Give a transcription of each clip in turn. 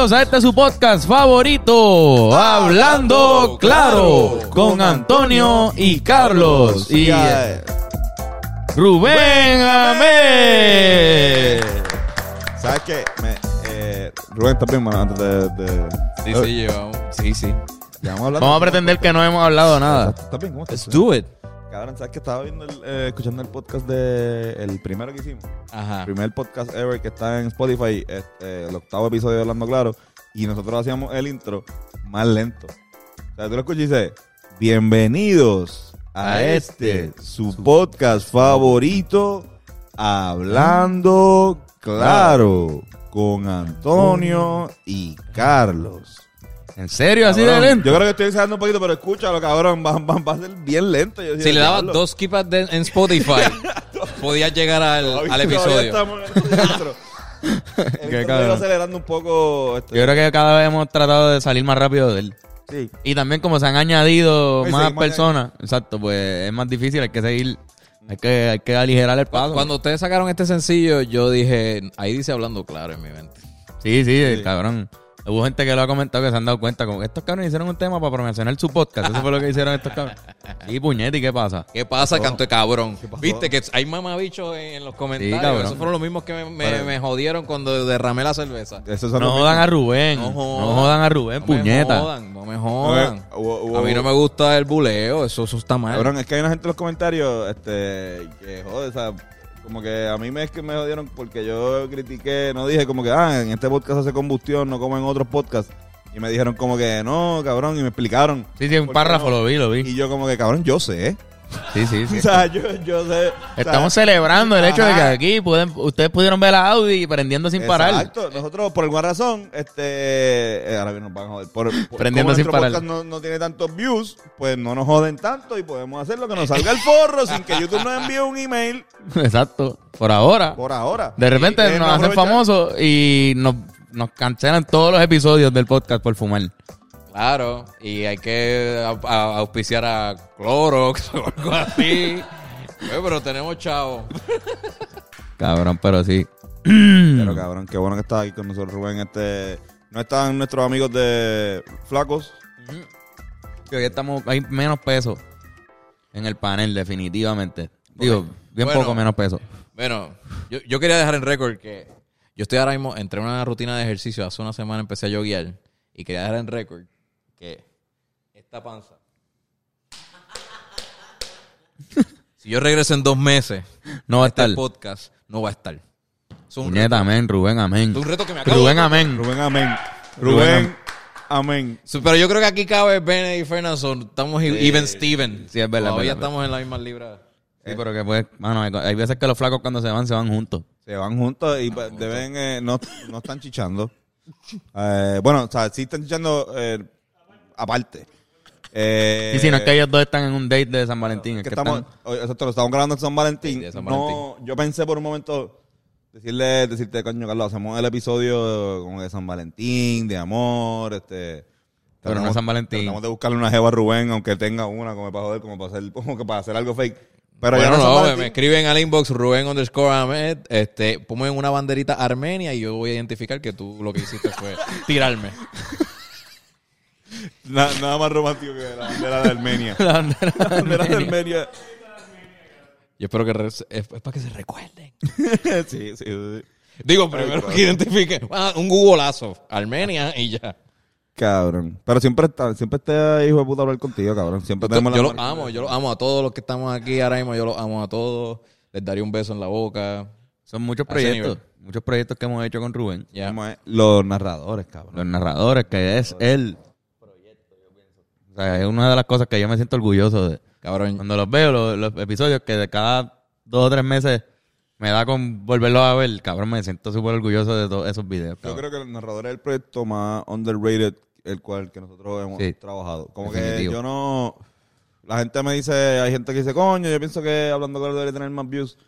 Bienvenidos a este su podcast favorito, Hablando Claro, con Antonio y Carlos y Rubén Amé. ¿Sabes qué? Me, eh, Rubén, ¿estás bien, mano? Antes de... de- Sí, sí, llevamos. Sí, sí. ya vamos a hablar. Vamos a pretender que no hemos hablado nada. ¿Estás bien? ¿Cómo estás? Let's do it. Cabrón, ¿sabes que estaba viendo el, eh, escuchando el podcast de... El primero que hicimos. Ajá. El primer podcast ever que está en Spotify. este, el octavo episodio de Hablando Claro. Y nosotros hacíamos el intro más lento. O sea, tú lo escuchas y dices... Bienvenidos a, A este, este, su podcast favorito... Hablando Claro. Con Antonio y Carlos. ¿En serio? ¿Así de lento? Yo creo que estoy exagerando un poquito, pero escúchalo, cabrón. Va, va- va a ser bien lento. Yo Si le dabas dos de- en Spotify, podías llegar al, Todavía- al episodio. estamos acelerando un poco. Yo creo que cada vez hemos tratado de salir más rápido de él. sí. Y también como se han añadido Sí, más personas, exacto, pues es más difícil, hay que seguir, hay que, hay que aligerar el paso. Cuando ustedes sacaron este sencillo, yo dije, ahí dice hablando claro en mi mente. Sí, Sí. cabrón. Hubo gente que lo ha comentado que se han dado cuenta, como que estos cabrones hicieron un tema para promocionar su podcast. Eso fue lo que hicieron estos cabrones. Y puñete, ¿y qué pasa? ¿Qué pasa, canto de cabrón? Viste que hay mamabichos en, en los comentarios. cabrón. Esos fueron los mismos que me, me- Vale. me jodieron cuando derramé la cerveza. Esos son No los jodan a. Rubén. No No jodan. jodan, a Rubén, No puñeta. me jodan, no me jodan. Hubo- A mí no me gusta el buleo, eso, eso está mal. Cabrón, es que hay una gente en los comentarios este, que jode, o sea, como que a mí me es que me jodieron porque yo critiqué, no dije como que, ah, en este podcast hace combustión, no como en otros podcasts. Y me dijeron como que, no, cabrón, y me explicaron. Sí, sí, un ¿Por qué párrafo no? lo vi, lo vi. Y yo como que, cabrón, yo sé. Sí, sí, sí. O sea, yo, yo sé. o sea, Estamos celebrando el hecho de que aquí pueden, ustedes pudieron ver a Audi prendiendo sin parar. Exacto. Nosotros, por alguna razón, este. eh, ahora bien nos van a joder. Por, por- Prendiendo como sin parar. podcast no, no tiene tantos views, pues no nos joden tanto y podemos hacer lo que nos salga el forro sin que YouTube nos envíe un email Exacto. Por ahora. por ahora. De repente Y, eh, nos no hacen famosos y nos, nos cancelan todos los episodios del podcast por fumar. Claro, y hay que auspiciar a Clorox o algo así. Pero tenemos chavo. Cabrón, pero sí. Pero cabrón, qué bueno que estás aquí con nosotros, Rubén. Este. No están nuestros amigos de Flacos. Que hoy estamos, hay menos peso en el panel, definitivamente. Digo, bien Bueno. poco menos peso. Bueno, yo, yo quería dejar en récord que yo estoy ahora mismo entre una rutina de ejercicio. Hace una semana empecé a yoguear y quería dejar en récord que esta panza. si yo regreso en dos meses, No va a este estar. podcast no va a estar. Es un, Puñeta, amén, Rubén, amén. es un reto que me acabo Rubén, de- amén. Rubén, amén. Rubén, Rubén, amén. Sí, Pero yo creo que aquí cabe Ben y Fernando. Estamos e- even Steven. Sí, es verdad, Todavía estamos en la misma libra. Sí, pero que pues, mano, hay- hay veces que los flacos cuando se van, se van juntos. Se van juntos y pues, deben. eh, no, no están chichando. Eh, bueno, o sea, sí están chichando eh, aparte. Eh, Y si no es que ellos dos están en un date de San Valentín, es que que estamos, están- exacto, lo estamos grabando en San Valentín. Sí, de San No, yo pensé por un momento decirle, decirte, coño, Carlos, hacemos el episodio como de San Valentín, de amor, este. Pero no es San Valentín. Tratamos de buscarle una jeva a Rubén, aunque tenga una, como para joder, como para hacer, como que para hacer algo fake. Pero ya bueno, no, San no, me, Valentín. me escriben al inbox Rubén underscore Ahmed. Este, ponme una banderita armenia y yo voy a identificar que tú lo que hiciste fue tirarme. Na- nada más romántico que la bandera de Armenia. La bandera La bandera de armenia. Armenia. Yo espero que es, es para que se recuerden. sí, sí, sí. Digo, primero que identifiquen. Ah, un googleazo. Armenia y ya. Cabrón. Pero siempre está, siempre está hijo de puta hablar contigo, cabrón. Siempre tenemos Yo la los amo, yo los amo a todos los que estamos aquí ahora mismo. Yo los amo a todos. Les daría un beso en la boca. Son muchos proyectos, muchos proyectos que hemos hecho con Rubén. Ya. ¿Cómo es? Los narradores, cabrón. Los narradores, que es él. O sea, es una de las cosas que yo me siento orgulloso de. Cabrón. Cuando los veo, los, los episodios, que de cada dos o tres meses me da con volverlos a ver, cabrón, me siento súper orgulloso de todos esos videos. Yo creo que el narrador es el proyecto más underrated el cual que nosotros hemos Sí. trabajado. Como Definitivo. que yo no... La gente me dice, hay gente que dice, coño, yo pienso que hablando claro debería tener más views.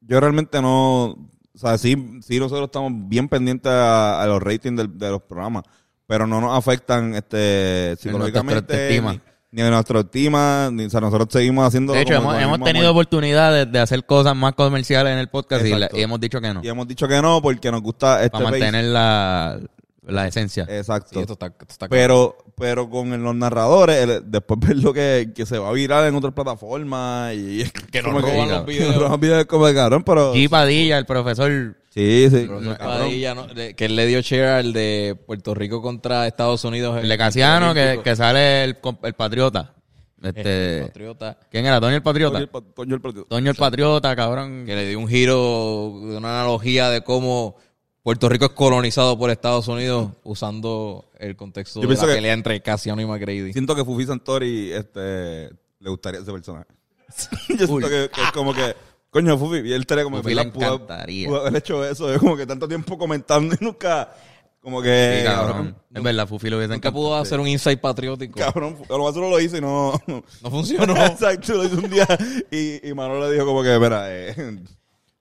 Yo realmente no... O sea, sí, sí nosotros estamos bien pendientes a, a los ratings del- de los programas, pero no nos afectan este psicológicamente ni, ni de nuestra estima, ni, o sea, nosotros seguimos haciendo De hecho, como hemos, tenido amor. oportunidades de hacer cosas más comerciales en el podcast y, y hemos dicho que no. Y hemos dicho que no porque nos gusta este Para mantener la, la esencia. Exacto. Sí, esto está, esto está Pero, pero con los narradores, el- después ver lo que, que se va a virar en otras plataformas y Que nos roban que- los videos. Nos roban videos como de cabrón, pero G. Padilla, el profesor. Sí, sí. Profesor cabrón. Padilla, ¿no? De- que él le dio share al de Puerto Rico contra Estados Unidos. El de Casiano, que, que sale el, el patriota. Este, patriota. ¿Quién era? Toño el patriota. Toño el pa- Toño el partido. Toño el patriota, cabrón. que le dio un giro una analogía de cómo Puerto Rico es colonizado por Estados Unidos usando el contexto Yo de la pienso que- pelea entre Casiano y McGrady. Siento que Fufi Santori este, le gustaría ese personaje. Yo siento que, que es como que, coño, Fufi, y él estaría como Fufi que le pudo, encantaría. pudo haber hecho eso. Es como que tanto tiempo comentando y nunca, como que, Sí, cabrón. Es verdad, Fufi lo hubiese Nunca pudo hacer un insight patriótico. Cabrón, a lo más solo lo hizo y no. No funcionó. Exacto, lo hizo un día y, y Manolo le dijo como que, mira, eh,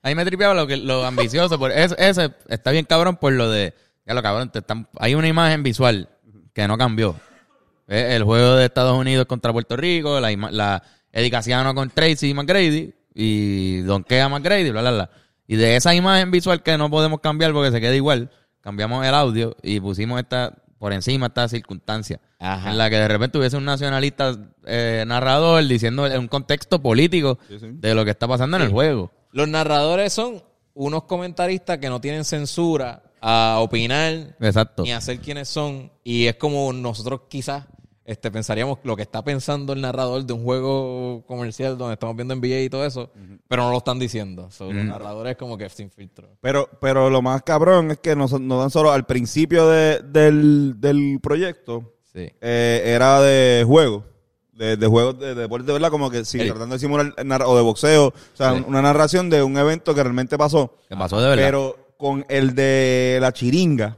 Ahí me tripeaba lo, que, lo ambicioso. Por, ese, ese está bien cabrón por lo de... Ya lo cabrón, te están, hay una imagen visual que no cambió. El juego de Estados Unidos contra Puerto Rico, la, ima- la Eddie Casiano con Tracy McGrady y Donkea McGrady, bla, bla, bla. Y de esa imagen visual que no podemos cambiar porque se queda igual, cambiamos el audio y pusimos esta por encima esta circunstancia. Ajá. En la que de repente hubiese un nacionalista eh, narrador diciendo en un contexto político Sí, sí. de lo que está pasando en el juego. Los narradores son unos comentaristas que no tienen censura a opinar Exacto. ni a ser quienes son. Y es como nosotros quizás este, pensaríamos lo que está pensando el narrador de un juego comercial donde estamos viendo NBA y todo eso, pero no lo están diciendo. So, Los narradores como que sin filtro. Pero, pero lo más cabrón es que nos, nos dan solo al principio de- del, del proyecto, Sí. eh, era de juego. De, de juegos de, de deporte, ¿verdad? Como que sí, El- tratando de simular o de boxeo. O sea, Sí. una narración de un evento que realmente pasó. ¿Qué pasó de verdad? Pero con el de la chiringa,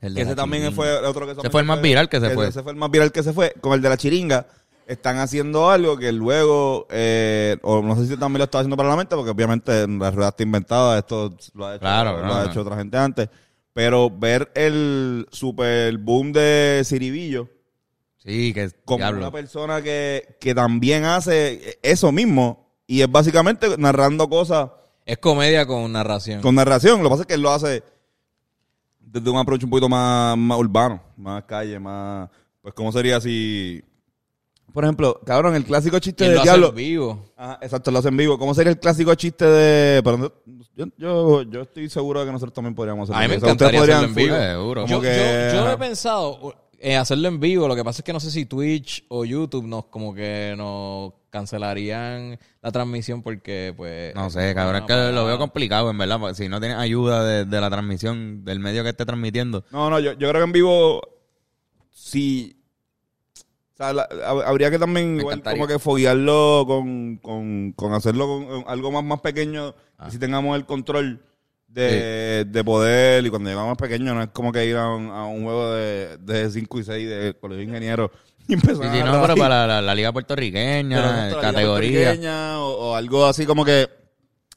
El de que ese también fue el otro que también fue el más viral que se fue. Ese fue el más viral que se fue. Con el de la chiringa, están haciendo algo que luego, eh, o no sé si también lo está haciendo para la mente, porque obviamente la rueda está inventada, esto lo ha hecho, Claro, lo no, ha no. hecho otra gente antes. Pero ver el super boom de Ciribillo Sí, que como diablo. una persona que, que también hace eso mismo y es básicamente narrando cosas Es comedia con narración. con narración. Lo que pasa es que él lo hace desde un approach un poquito más, más urbano, más calle, más... Pues, ¿cómo sería si... Por ejemplo, cabrón, el clásico chiste ¿Quién de lo hace Diablo... en vivo? Ajá, exacto, lo hace en vivo. ¿Cómo sería el clásico chiste de... yo, yo, yo estoy seguro de que nosotros también podríamos hacerlo. A mí me O sea, ustedes encantaría podrían hacerlo en vivo. Seguro. Yo, que- yo, yo ajá. he pensado en hacerlo en vivo. Lo que pasa es que no sé si Twitch o YouTube nos como que nos cancelarían la transmisión porque pues... No sé, cabrón, es que lo veo complicado, en verdad. porque Si no tienes ayuda de, de la transmisión, del medio que esté transmitiendo. No, no, yo, yo creo que en vivo sí. O sea, la- hab- habría que también Me igual encantaría. como que foguearlo con, con, con hacerlo con eh, algo más, más pequeño. Ah. Y si tengamos el control de, de poder. Y cuando llegamos pequeños, no es como que ir a un, a un juego de 5 y 6 de colegio de ingenieros y empezar Sí, a sí, no, pero para la, la liga puertorriqueña, liga categoría. puertorriqueña O, o algo así como que,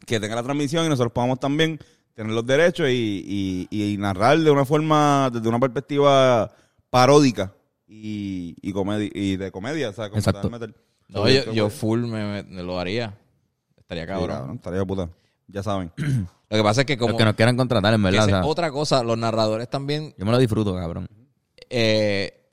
que tenga la transmisión y nosotros podamos también tener los derechos y, y, y narrar de una forma, desde una perspectiva paródica y, y, comedi- y de comedia. O sea, como Exacto. meter. No, yo, yo full me, me- me lo haría. Estaría Sí, cabrón. cabrón, estaría de puta. Ya saben. Lo que pasa es que como... Los que nos quieran contratar, en verdad. o sea, otra cosa, los narradores también yo me lo disfruto, cabrón. eh,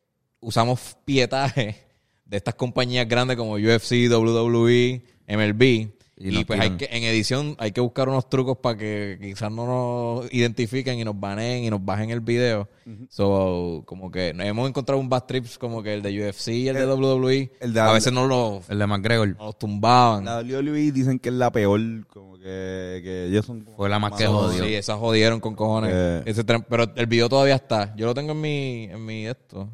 usamos pietaje de estas compañías grandes como UFC, WWE, MLB. Y pues hay que, en edición hay que buscar unos trucos para que quizás no nos identifiquen y nos baneen y nos bajen el video. So, como que hemos encontrado un bad trips como que el de UFC y el, de WWE. el de- a veces no los, El de McGregor nos tumbaban. La WWE dicen que es la peor, como que, que ellos son... Fue la más que jodió. Sí, esas jodieron con cojones. Eh. Ese pero el video todavía está. Yo lo tengo en mi, en mi esto.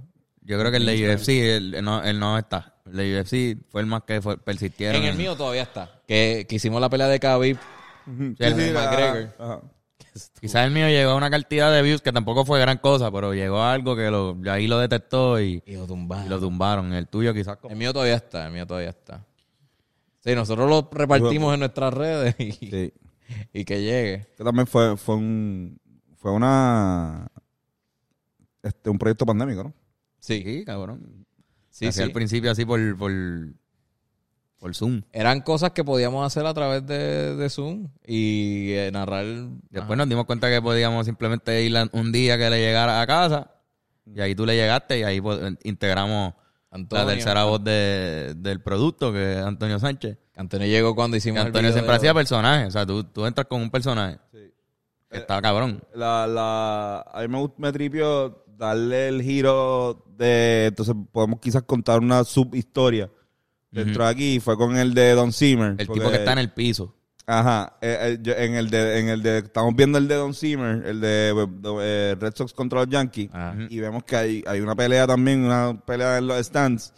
Yo creo que el de UFC, él, no, él no está. El de UFC fue el más que fue, persistieron. En el mío todavía está. Que, que hicimos la pelea de Khabib. Sí, el la- McGregor. ajá. Quizás el mío llegó a una cantidad de views que tampoco fue gran cosa, pero llegó a algo que lo, ahí lo detectó y, Y lo tumbaron. y lo tumbaron. El tuyo quizás como- El mío todavía está, el mío todavía está. Sí, nosotros lo repartimos en nuestras redes y, Sí. y que llegue. que también fue, fue un fue una este un proyecto pandémico, ¿no? Sí. Sí, cabrón. Sí, Hacía sí. al principio así por, por, por Zoom. Eran cosas que podíamos hacer a través de, de Zoom y eh, narrar. Después nos dimos cuenta que podíamos simplemente ir un día que le llegara a casa y ahí tú le llegaste y ahí pues, integramos Antonio. la tercera voz de- del producto que es Antonio Sánchez. Antonio llegó cuando Que hicimos el Antonio video siempre de- hacía personajes. O sea, tú, tú entras con un personaje. Que está cabrón. La, la, a mí me, me tripió darle el giro de... Entonces podemos quizás contar una subhistoria dentro de aquí. Fue con el de Don Zimmer. El porque- tipo que está en el piso. Ajá, eh, eh, yo- en el de, en el de, estamos viendo el de Don Zimmer, el de, eh, Red Sox contra los Yankees, Ah. y vemos que hay, hay una pelea también, una pelea en los stands,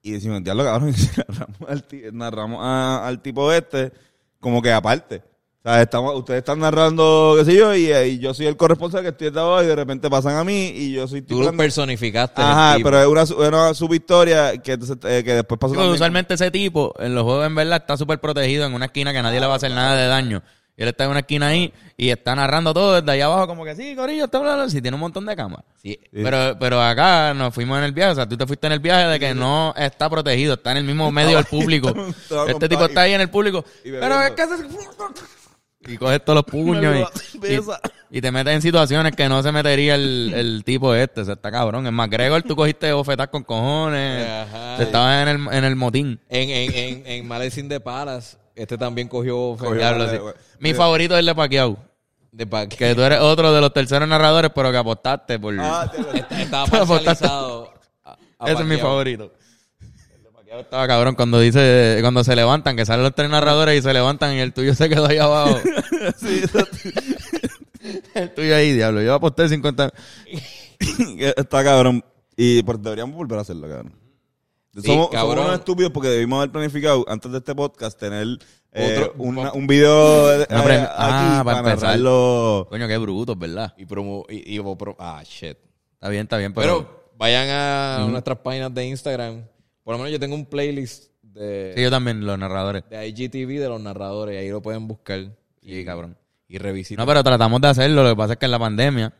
y decimos, diablo cabrón, y narramos, al, narramos a- al tipo este, como que aparte. O sea, estamos, ustedes están narrando, qué sé yo, y, eh, y yo soy el corresponsal que estoy de abajo, y de repente pasan a mí, y yo soy Tú lo personificaste. Ajá, pero es una, su- una subhistoria que, eh, que después pasó Sí, usualmente ese tipo en los juegos en verdad está súper protegido en una esquina que nadie le va a hacer nada de daño. Y él está en una esquina ahí y está narrando todo desde allá abajo como que sí, Corillo, está hablando. Sí, tiene un montón de cámaras. Sí. Pero, pero acá nos fuimos en el viaje, o sea, tú te fuiste en el viaje de que no está protegido, está en el mismo medio del público. Este tipo está ahí en el público. y Pero es que se... Y coges todos los puños y, y, y te metes en situaciones que no se metería el, el tipo este, o sea, está cabrón. Es más, Gregor, tú cogiste bofetas con cojones, Ajá. te estabas en el, en el motín. En, en, en, en Malezín de Palas, este también cogió, Cogió- Diablo, sí. Mi favorito es el de Paquiao. de pa- Que tú eres otro de los terceros narradores, pero que apostaste por... Ah, te- estaba Tú apostaste. parcializado. a- a Ese es mi favorito. Estaba cabrón cuando dice, cuando se levantan, que salen los tres narradores y se levantan y el tuyo se quedó ahí abajo. el tuyo ahí, diablo. Yo aposté 50. Está cabrón. Y pues deberíamos volver a hacerlo, cabrón. Sí, somos, cabrón. somos unos estúpidos porque debimos haber planificado antes de este podcast tener eh, Otro- una- un video Una eh, aquí ah, para para, narrarlo. Coño, qué brutos, ¿verdad? Y promo... Y, y- pro- ah, shit. Está bien, está bien, pero... Pero vayan a nuestras páginas de Instagram. Por lo menos yo tengo un playlist de, sí, yo también, los narradores. de IGTV de los narradores. Y ahí lo pueden buscar. Sí, cabrón. Y revisitar. No, pero tratamos de hacerlo. Lo que pasa es que en la pandemia,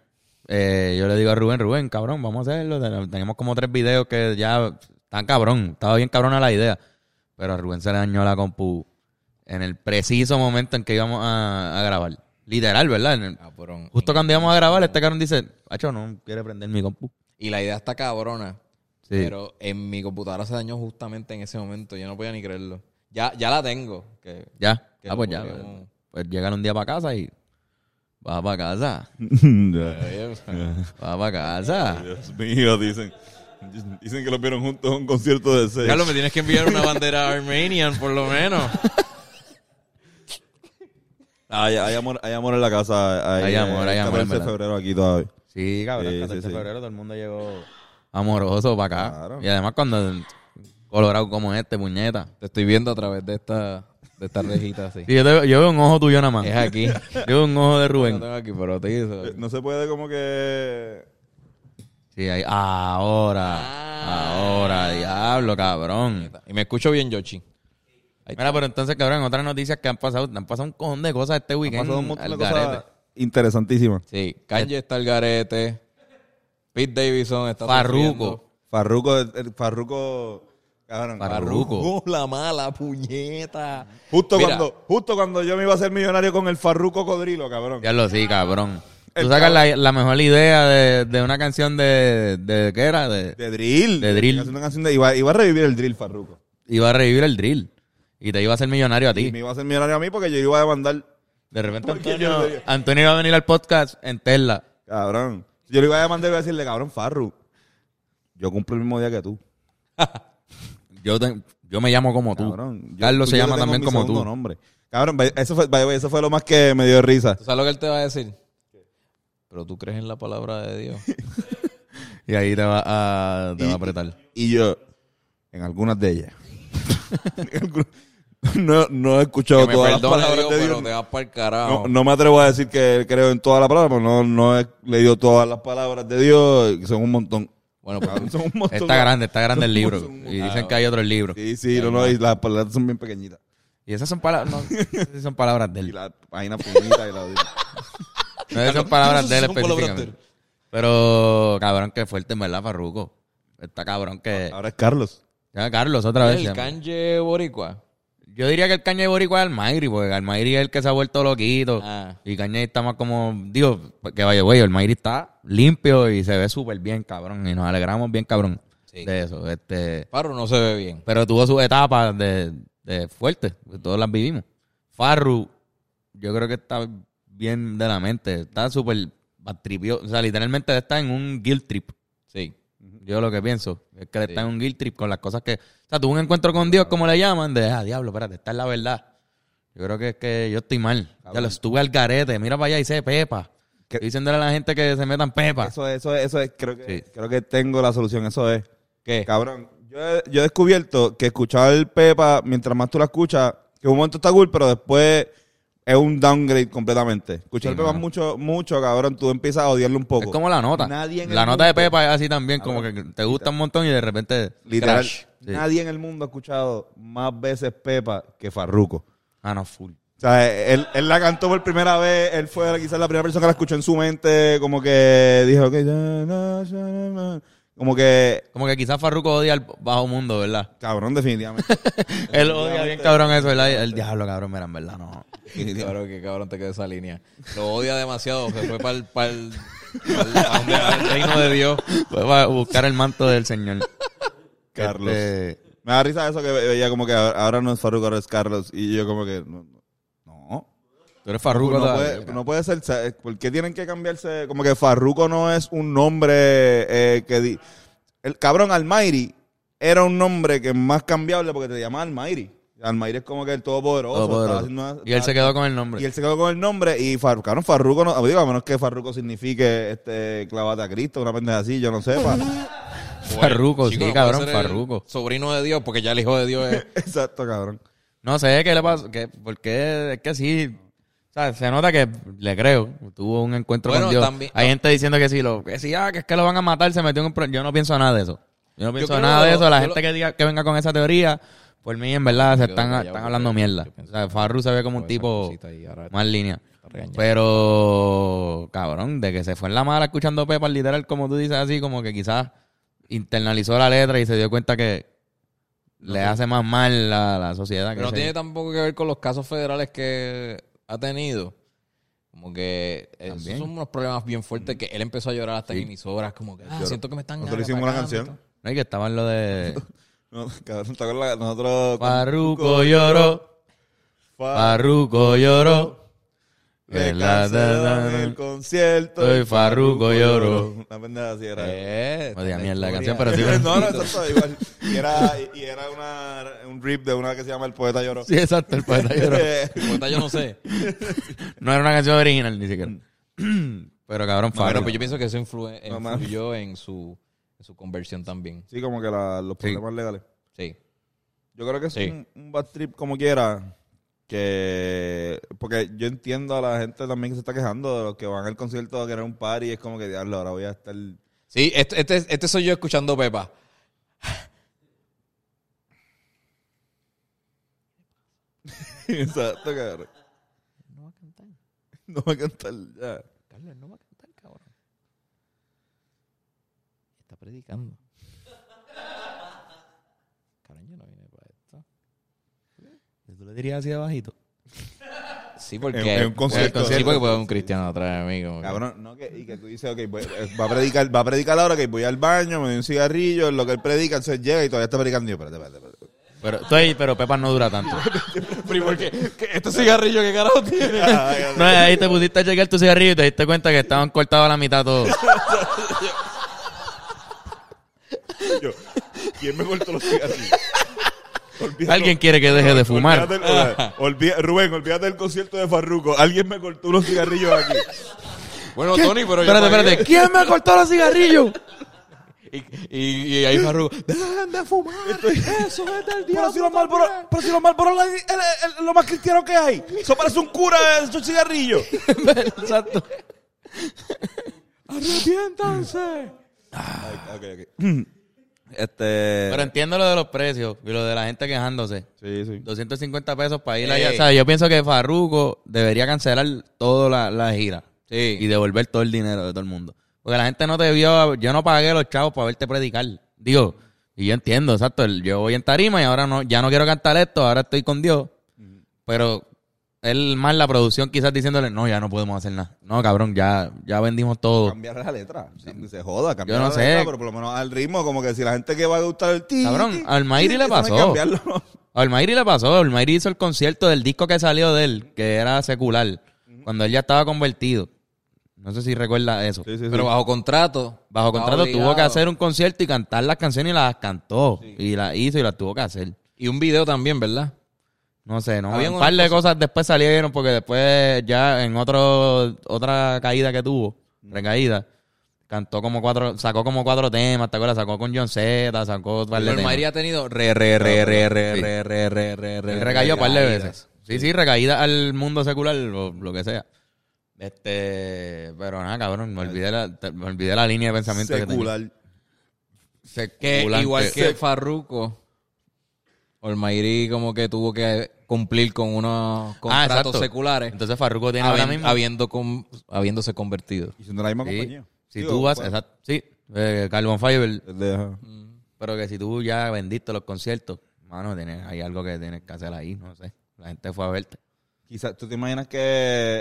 eh, yo le digo a Rubén, Rubén, cabrón, vamos a hacerlo. Ten- Tenemos como tres videos que ya están cabrón. Estaba bien cabrona la idea. Pero a Rubén se le dañó la compu en el preciso momento en que íbamos a, a grabar. Literal, ¿verdad? El- Cabrón. justo cuando íbamos a grabar, este cabrón dice, Hacho, no quiere prender mi compu. Y la idea está cabrona. Sí. Pero en mi computadora se dañó justamente en ese momento. Yo no podía ni creerlo. Ya, ya la tengo. Que, Ya. que Ah, lo pues ya. podemos- Pues llegan un día para casa y... Va para casa. Va para casa. Dios mío, dicen. Dicen que los vieron juntos en un concierto de seis. Carlos, me tienes que enviar una bandera Armenian, por lo menos. Hay, hay amor, hay amor en la casa. Hay amor, hay el amor, en 14 de verdad. febrero aquí todavía. Sí, cabrón, Sí, el 14 sí, de sí. febrero todo el mundo llegó amoroso para acá. Claro. Y además cuando colorado como este, puñeta. Te estoy viendo a través de esta, de esta rejita así. Sí, yo, te- yo veo un ojo tuyo nada más. Es aquí. Yo veo un ojo de Rubén. tengo aquí, pero te hizo. Eh, No se puede como que... Sí, ahí. Ahora. Ah. Ahora, diablo, cabrón. Y me escucho bien, Yoshi. Ahí Mira, pero entonces, cabrón, otras noticias que han pasado, han pasado un cojón de cosas este Han weekend. pasado un montón de cosas interesantísimas. Sí, Kanye está al garete. Pete Davidson está Farruko. sufriendo. Farruko, el Farruko... Cabrón, Farruko. La mala puñeta. Justo Mira, cuando, justo cuando yo me iba a hacer millonario con el Farruko Codrilo, cabrón. Diablo, sí, cabrón. Tú sacas la, la mejor idea de, de una canción de, de... ¿Qué era? De, De drill. De drill. Haciendo una canción de- iba, iba a revivir el drill Farruko. iba a revivir el drill. Y te iba a hacer millonario a Y ti. me iba a hacer millonario a mí porque yo iba a demandar... De repente Antonio, Antonio iba a venir al podcast en Tesla. Cabrón. Yo le iba a demandar y iba a decirle, cabrón, Farru, yo cumplo el mismo día que tú. Yo, te- yo me llamo como tú. Cabrón. Yo- Carlos tú- se yo llama también mi como tú. nombre. Cabrón, eso fue, eso fue lo más que me dio risa. ¿Tú sabes lo que él te va a decir? Pero tú crees en la palabra de Dios. Y ahí te va a, te va a apretar. Y yo, en algunas de ellas. No, no he escuchado que todas las palabras Dios, de pero Dios. te vas para el carajo. No, no me atrevo a decir que creo en todas las palabras, no, no he leído todas las palabras de Dios, que son un montón. Bueno, pues Cabrón, son un montón. Está grande, está grande el libro. Y dicen que hay otros libros. Sí, sí, no, no, y las palabras son bien pequeñitas. Y esas son palabras, no, esas son palabras de Y él. la página finita y la... No, esas son palabras de él Son palabras de específicamente. Pero, cabrón, qué fuerte en verdad, Farruko. Está cabrón que... Ahora es Carlos. Ya, Carlos, otra vez. El canje boricua. Yo diría que el Caña de Boricua es Almayri, porque Almayri es el que se ha vuelto loquito. Ah. Y Caña está más como, digo, que vaya, güey, el Mayri está limpio y se ve súper bien, cabrón. Y nos alegramos bien, cabrón, Sí. de eso. Este, Farru no se ve bien. pero tuvo sus etapas de, de fuerte, que todas las vivimos. Farru, yo creo que está bien de la mente, está súper batripio, o sea, literalmente está en un guilt trip. Sí. Yo lo que pienso es que él está en un guilt trip con las cosas que... O sea, tuvo un encuentro con Dios, como le llaman, de, ah, diablo, espérate, esta es la verdad. Yo creo que es que yo estoy mal. Ya lo estuve al garete, mira para allá y sé pepa. ¿Qué? Estoy diciéndole a la gente que se metan pepa. Eso es, eso es, eso es. Creo que, Sí. creo que tengo la solución. Eso es. ¿Qué? Cabrón, yo he, yo he descubierto que escuchar Pepa, mientras más tú la escuchas, que un momento está cool, pero después es un downgrade completamente. Escuchar Sí, Pepa mano. mucho, mucho, cabrón, tú empiezas a odiarlo un poco. Es como la nota. Nadie en la el nota de mundo- Pepa es así también, como que te gusta un montón y de repente... Literal, Crash. Sí. nadie en el mundo ha escuchado más veces Pepa que Farruko. Ah, no, full. O sea, él, él la cantó por primera vez, él fue quizás la primera persona que la escuchó en su mente, como que dijo, ok, na, na. Como que, Como que quizás Farruko odia al bajo mundo, ¿verdad? cabrón, definitivamente. Él odia bien cabrón eso, ¿verdad? El diablo, cabrón, mira, en verdad, no. Claro que cabrón te quedó esa línea. Lo odia demasiado. Se fue para el, para el, al reino de Dios. Pues va a buscar el manto del Señor. Carlos. Este, Me da risa eso que ve- veía como que ahora ahora no es Farruko, ahora es Carlos. Y yo como que, no. no. Tú eres Farruko no, todavía. puede, no puede ser, sa- ¿por qué tienen que cambiarse? Como que Farruko no es un nombre eh, que... di- el cabrón Almighty era un nombre que es más cambiable porque te llama Almighty. Almighty es como que el todopoderoso. Todopoderoso. una- Y él se quedó con el nombre. Y él se quedó con el nombre y Far, cabrón, Farruko no, digo, a menos que Farruko signifique este clavate a Cristo, una pendeja así, yo no sepa. Farruko, Chico, sí, cabrón, Farruko. Sobrino de Dios, porque ya el hijo de Dios es. Exacto, cabrón. No sé qué le pasó, que, porque es que sí, o sea, se nota que le creo, tuvo un encuentro Bueno, con Dios. también- Hay gente diciendo que sí, lo, que ah, que es que lo van a matar, se metió en un Yo no pienso nada de eso. Yo no pienso nada de lo- eso. La gente lo- que diga que venga con esa teoría, por mí en verdad se están, están hablando yo mierda. O sea, Farru se ve como un tipo ahí, más línea. Pero, cabrón, de que se fue en la mala escuchando Pepa, literal, como tú dices así, como que quizás internalizó la letra y se dio cuenta que le hace más mal a la sociedad. que Pero no tiene tampoco que ver con los casos federales que ha tenido. Como que eh, esos son unos problemas bien fuertes que él empezó a llorar hasta en emisoras, como que ah, siento que me están Nosotros hicimos una canción. No, y que estaba en lo de No, cabrón, ¿te acuerdas? Nosotros... Farruko lloró, Farruko lloró. Cancelaron el concierto. Soy y Farruko lloró. Una pendeja así era. Eh, mierda la canción, pero sí. no, no, exacto, igual. Y era, y era una, un rip de una que se llama El Poeta Lloró. Sí, exacto, el poeta lloró. Puta, yo no sé. No era una canción original ni siquiera. Pero cabrón, No, pero pues yo pienso que eso No, man. influyó en su, en su conversión también. Sí, como que la- los Sí. problemas legales. Sí. Yo creo que es Sí. un, un bad trip como quiera. Que. Porque yo entiendo a la gente también que se está quejando de los que van al concierto a querer un party. Es como que, diablo, ahora voy a estar. Sí, este, este, este soy yo escuchando Pepa. Exacto, cabrón. No va a cantar. No va a cantar ya. Carlos, no va a cantar, cabrón. Está predicando. Cabrón, yo no vine para esto. ¿Tú le dirías así de bajito? Sí, porque... En- en un concierto. Sí, porque puede un cristiano atrás de mí. como que- Cabrón, no, que, y que tú dices, ok, voy- eh, va a predicar, va a predicar ahora que voy al baño, me doy un cigarrillo, en lo que él predica, entonces llega y todavía está predicando. Yo, espérate, espérate, espérate. Pero, ahí, pero Pepa no dura tanto. Pero ¿y por qué? ¿Qué- ¿Este cigarrillo qué carajo tiene? No, ahí te pusiste a chequear tu cigarrillo y te diste cuenta que estaban cortados a la mitad todos. Yo, ¿quién me cortó los cigarrillos? Olvídate- Alguien quiere que deje de fumar. Olvídate olvida- Rubén, olvídate del concierto de Farruko. Alguien me cortó unos cigarrillos aquí. Bueno, Tony, pero yo Espérate, espérate. ¿Quién me cortó los cigarrillos? Y, y, y ahí Farruko, dejen de fumar. Eso es del Pero diablo. si los Marlboro, pero si los Marlboro es lo más cristiano que hay. Eso parece un cura de esos cigarrillos. Exacto. Arrepiéntanse. Ay, ok, ok. Este. Pero entiendo lo de los precios y lo de la gente quejándose. sí, sí. 250 pesos para ir Ey. allá. O sea, yo pienso que Farruko debería cancelar toda la, la gira. Sí. Y devolver todo el dinero de todo el mundo. Porque la gente no te vio. Yo no pagué los chavos para verte predicar. Digo, y yo entiendo, exacto. Yo voy en tarima y ahora no, ya no quiero cantar esto, ahora estoy con Dios. Pero él más la producción quizás diciéndole, no, ya no podemos hacer nada. No, cabrón, ya, ya vendimos todo. Cambiar la letra. Se joda, cambiar Yo no la sé. letra, pero por lo menos al ritmo, como que si la gente que va a gustar el ti. Cabrón, al Mayri le pasó. que cambiarlo. A Almayri le pasó. Almayri hizo el concierto del disco que salió de él, que era secular, cuando él ya estaba convertido. No sé si recuerda eso. Sí, sí, sí. Pero bajo contrato. Bajo contrato tuvo que hacer un concierto y cantar las canciones y las cantó. Y las hizo y las tuvo que hacer. Y un video también, ¿verdad? No sé, no. Un par de cosas después salieron porque después ya en otro otra caída que tuvo, recaída, cantó como cuatro, sacó como cuatro temas, ¿te acuerdas? Sacó con John Z, sacó un par de El temas. Mayri ha tenido re, re, re, re, re, Sí. re, re, re, re, re, Él recayó un par de veces. Sí, sí, recaída al mundo secular, lo, lo que sea. Este, pero nada, cabrón, me olvidé la, te- me olvidé la línea de pensamiento que tenía. Secular. Que igual que- que Farruko, Olmairi como que tuvo que cumplir con unos contratos Ah, exacto. seculares Entonces Farruko tiene ahora habi- mismo. habiendo con- habiéndose convertido. Y siendo la misma Sí, compañía. si Digo, tú vas, pues, exacto, sí, eh, Carbon Fiber, de- ajá. pero que si tú ya vendiste los conciertos, mano, tienes, hay algo que tienes que hacer ahí, no sé. La gente fue a verte. Quizás tú te imaginas que,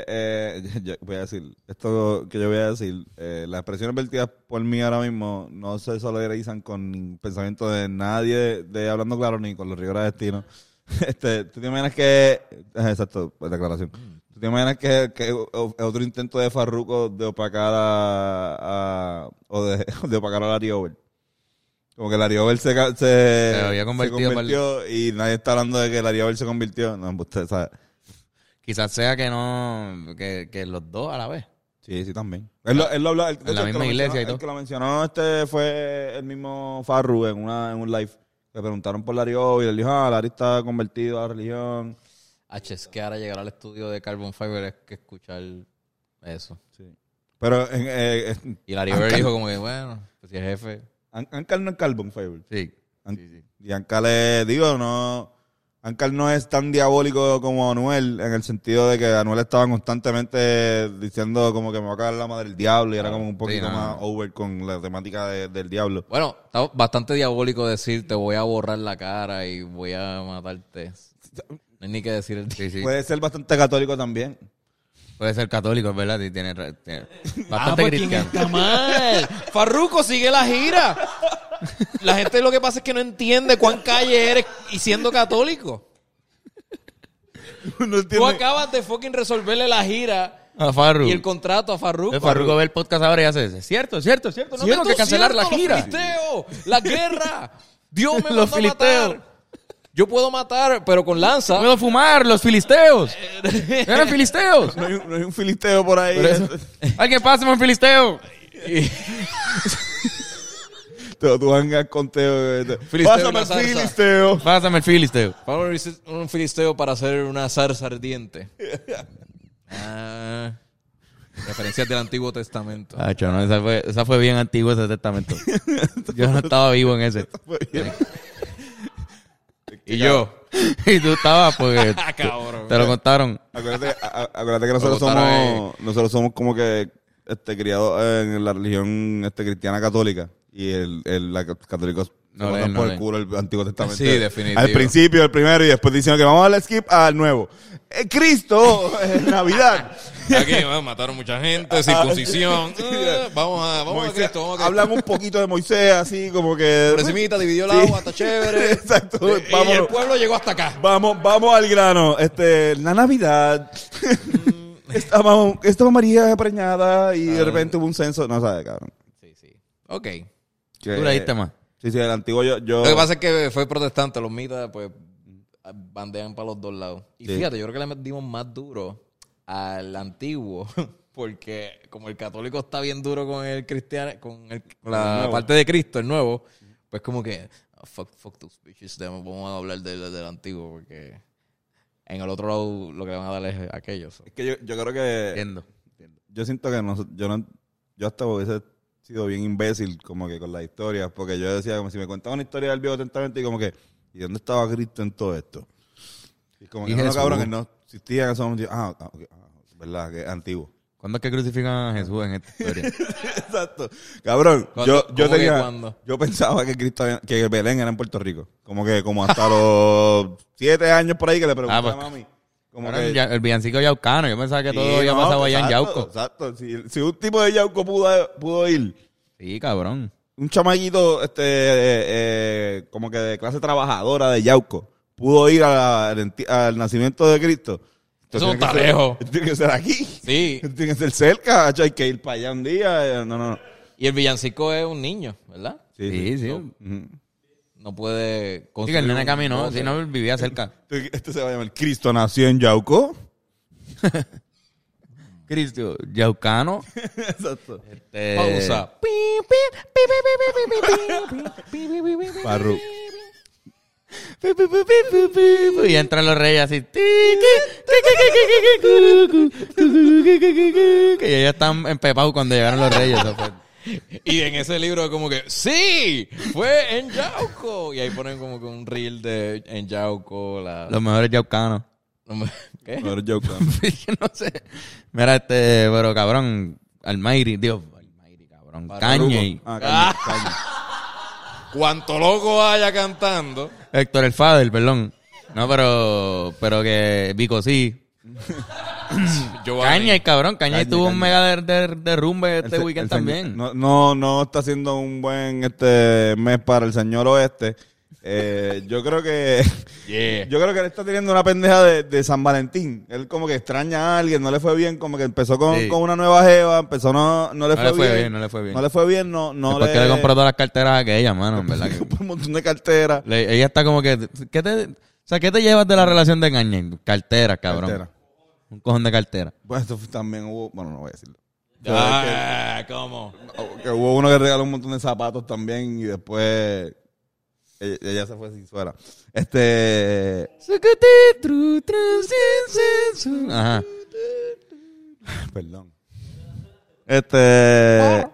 eh, yo voy a decir, esto que yo voy a decir, eh, las expresiones vertidas por mí ahora mismo no se solidarizan con pensamiento de nadie de, Hablando Claro ni con los Rivera Destino. Este, tú te imaginas que, exacto, declaración. Tú te imaginas que, que otro intento de Farruko de opacar a, a- o de, de opacar a Larry Over. Como que Larry Over se, se, Se había convertido se convirtió y nadie está hablando de que Larry Over se convirtió. No, pues, usted sabe. Quizás sea que no, que, que los dos a la vez. Sí, sí, también. Él lo, él lo habló, el- En la misma iglesia y todo. El que lo mencionó este fue el mismo Farru en, una, en un live. Le preguntaron por Over y él dijo, ah, Larry está convertido a la religión. H, es que ahora llegar al estudio de Carbon Fiber es que escuchar eso. Sí. Pero en, eh, es- Y Larry Bird dijo como que, bueno, pues si es jefe. An- Ancal no es Carbon Fiber. Sí. An- Sí, sí. Y Ancal es, digo, no... Ancal no es tan diabólico como Anuel, en el sentido de que Anuel estaba constantemente diciendo como que me va a cagar la madre del diablo y era como un poquito más over con la temática de- del diablo. Bueno, está bastante diabólico decir te voy a borrar la cara y voy a matarte. No hay ni que decir el Sí, sí. Puede ser bastante católico también. Puede ser católico, es verdad, y tiene, tiene Ah, bastante pues, ¿quién cristiano. está mal? Farruko sigue la gira. La gente lo que pasa es que no entiende cuán calle eres y siendo católico. no Tú acabas de fucking resolverle la gira A Farru. y el contrato a Farruko. El Farruko ve el podcast ahora y hace, es cierto, es cierto, es cierto, no Cierto, tengo que cancelar cierto, la gira. Los filisteos, la guerra. Dios me Los mandó a filisteos. matar. Yo puedo matar, pero con lanza. Puedo fumar, los filisteos. Eran filisteos. No hay, un- no hay un filisteo por ahí. Por. Alguien pásame un filisteo. Tú, tú vangas con Teo. eh, Pásame el salsa. filisteo. Pásame el filisteo. Ver un filisteo para hacer una zarza ardiente. Ah, referencias del Antiguo Testamento. Acho, no, esa, fue, esa fue bien antigua ese testamento. Yo no estaba vivo en ese. Y yo. Y tú estabas porque Ah, cabrón. te lo contaron. Acuérdate, a- acuérdate que nosotros somos, nosotros somos como que este, criados en la religión este, cristiana católica. Y el, el la, católicos No se leen, no por leen. el culo el Antiguo Testamento. Sí, definitivo. Al principio, el primero, y después diciendo que vamos a darle skip al nuevo. Eh, Cristo, en Navidad. Aquí bueno, mataron mucha gente, circuncisión. Ah, vamos a, vamos a Moisés, Cristo, vamos a Cristo. hablamos un poquito de Moisés, así como que... Por encimita, dividió el Sí. agua, está chévere. Exacto, Y- y el pueblo llegó hasta acá. Vamos, vamos al grano. Este, la Navidad. estaba, estaba María preñada y de repente hubo un censo. No sabes, cabrón. Sí, sí. Ok. Que- Tú leíste más. Sí, sí, el antiguo yo. yo Lo que pasa es que fue protestante, los mitas, pues, bandean para los dos lados. Y Sí. fíjate, yo creo que le dimos más duro al antiguo, porque como el católico está bien duro con el cristiano, con el- El la nuevo. parte de Cristo, el nuevo, pues como que, ah, fuck, fuck those bitches, vamos a hablar del, del antiguo, porque en el otro lado lo que le van a dar es aquello. so. es que yo, yo creo que. Entiendo. Yo siento que no, yo no. Yo hasta hubiese sido bien imbécil como que con las historias. Porque yo decía, como si me contaban una historia del Viejo Testamento y como que. ¿Y dónde estaba Cristo en todo esto? Y como que no, no, cabrón, que no existía en ese momento. Ah, ah, ok, ah, verdad, que es antiguo. ¿Cuándo es que crucifican a Jesús en esta historia? Exacto. Cabrón, yo, yo pensaba que Cristo había- que Belén era en Puerto Rico. Como que como hasta los siete años por ahí que le pregunté Ah, pues, a mami. Como que, el villancico yaucano. Yo pensaba que Sí, todo había no, pasado allá en Yauco. Exacto. Si, si un tipo de Yauco pudo, pudo ir, Sí, cabrón. un chamaquito, este, eh, eh, como que de clase trabajadora de Yauco, pudo ir a la- al, nacimiento de Cristo. Eso tiene está lejos. Tiene que ser aquí. Sí. Tiene que ser cerca, hay que ir para allá un día. eh, No, no, no. Y el villancico es un niño, ¿verdad? Sí, sí. No puede Sí, que construir el nene caminó, si no vivía cerca. Este, este se va a llamar Cristo nació en Yauco. Cristo, yaucano. Exacto. Este, Pausa. Parru. Y entran los reyes así. Y ellos están empepados cuando llegaron los reyes. eso fue. Y en ese libro como que, sí, fue en Yauco. Y ahí ponen como que un reel de en Yauco. La... Los mejores yaucanos. ¿Qué? Ahora Yauco. no sé. Mira, este, pero cabrón, Almighty, Dios, Almighty, cabrón. Cañe. Ah, caña. Cuanto loco haya cantando. Héctor el Fader, perdón. No, pero, pero que Vico sí. Caña y cabrón, Caña y tuvo un mega de, de- derrumbe este El weekend el señor- también. No, no, no está haciendo un buen este mes para el señor oeste. Eh, yo creo que Yeah. yo creo que él está teniendo una pendeja de, de San Valentín. Él como que extraña a alguien, no le fue bien, como que empezó con, Sí. con una nueva jeva, empezó no, no le, No fue, le fue bien, bien, no le fue bien. No le fue bien, no, no Después le, que le compró todas las carteras a aquella, mano, en verdad. que- un montón de carteras. le- ella está como que, ¿qué te, o sea, ¿qué te llevas de la relación de Caña? Cartera, cabrón. Cartera. Un cojón de cartera. Pues esto también hubo, bueno, no voy a decirlo. Ah, ¿cómo? Que hubo uno que regaló un montón de zapatos también y después ella, ella se fue sin suera. Este, Ajá. perdón. Este,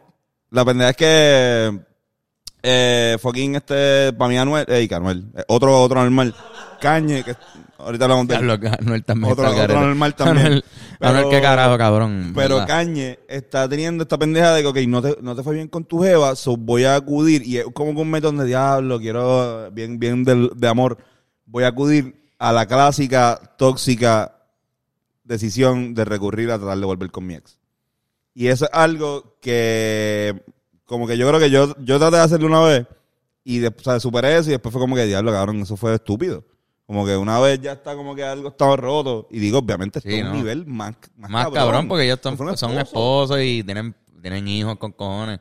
la pendeja es que eh, fucking este, para mí Anuel, ey, que Anuel, eh, otro, otro normal, Cañe, que ahorita hablamos de él. Anuel también Otro- está al otro garete. normal también. Anuel, Pero- Anuel, qué carajo, cabrón. Pero ¿verdad? Cañe está teniendo esta pendeja de que, ok, no te, no te fue bien con tu jeva, so voy a acudir, y es como que un método de diablo, quiero bien, bien del- de, amor, voy a acudir a la clásica, tóxica decisión de recurrir a tratar de volver con mi ex. Y eso es algo que, como que yo creo que yo, yo traté de hacerlo una vez, y después, o sea, superé eso, y después fue como que, diablo, cabrón, eso fue estúpido. Como que una vez ya está como que algo estaba roto, y digo, obviamente, esto Sí, es un nivel más, más, Más cabrón, porque ellos son, Fueron son esposos. y tienen, tienen hijos con cojones.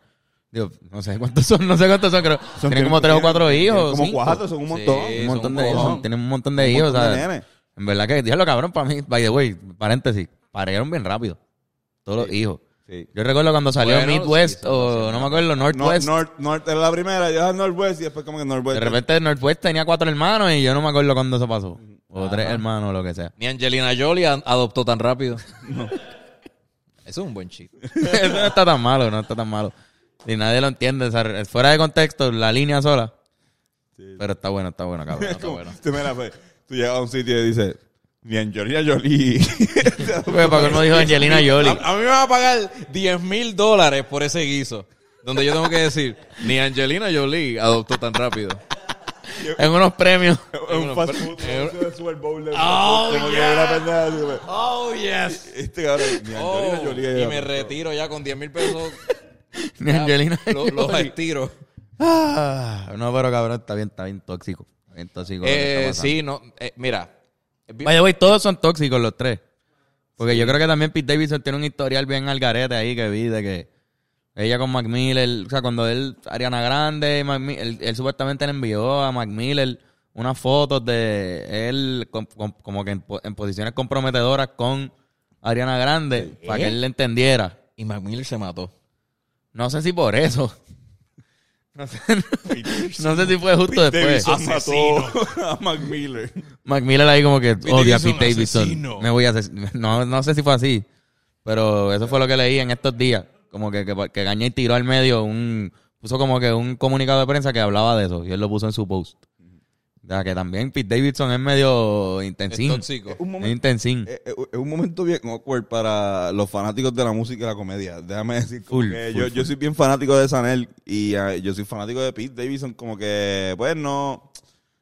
Digo, no sé cuántos son, no sé cuántos son, creo. Son tienen como tres o cuatro hijos. Como cinco. cuatro, son un montón. Sí, Un montón son de cojón. tienen un montón de Un hijos. montón. En verdad que, diablo, cabrón, para mí, by the way, paréntesis, parieron bien rápido. Todos los hijos. Sí. Yo recuerdo cuando salió Bueno, Midwest sí, o no me acuerdo, North, Northwest. North, North era la primera, yo era Northwest y después como que Northwest. De repente Northwest tenía cuatro hermanos y yo no me acuerdo cuándo eso pasó. O tres hermanos o lo que sea. Ni Angelina Jolie adoptó tan rápido. Eso es un buen chiste. eso no está tan malo, no está tan malo. Y nadie lo entiende. o sea, fuera de contexto, la línea sola. Pero está bueno, está bueno, cabrón. Está bueno. tú, mira, pues, tú llegas a un sitio y dices, ni Angelina Jolie. Porque para no dijo Angelina Jolie. A, a mí me van a pagar 10 mil dólares por ese guiso. Donde yo tengo que decir, ni Angelina Jolie adoptó tan rápido. En unos premios. un fast food, un Super Bowl. de- Oh, como pendeja así, pues, Oh, yes. Este cabrón, ni Angelina Oh, Jolie. y me retiro ya con 10 mil pesos. Ni ya, Angelina lo- Los Jolie. estiro. Ah, no, pero cabrón, está bien, está bien tóxico. Está bien tóxico. Eh, sí, no. eh, mira. By the way, todos son tóxicos los tres. Porque yo creo que también Pete Davidson tiene un historial bien al garete ahí que vi de que ella con Mac Miller, o sea, cuando él, Ariana Grande, Mac él, él supuestamente le envió a Mac Miller unas fotos de él con- con- como que en, po- en posiciones comprometedoras con Ariana Grande para que él le entendiera. Y Mac Miller se mató. No sé si por eso. No sé, no sé si fue justo después. Davidson mató a Mac Miller. Mac Miller ahí como que odia a Pete Davidson. asesino. Me voy a no, no sé si fue así, pero eso fue lo que leí en estos días. Como que, que, que Gañay tiró al medio un... Puso como que un comunicado de prensa que hablaba de eso y él lo puso en su post. Ya que también Pete Davidson es medio Es intensín. tóxico. Un Es momento, intensín. es, es- un momento bien awkward para los fanáticos de la música y la comedia. Déjame decir, Full, que full, yo, full. yo soy bien fanático de Sanel y ah, yo soy fanático de Pete Davidson, como que, pues no,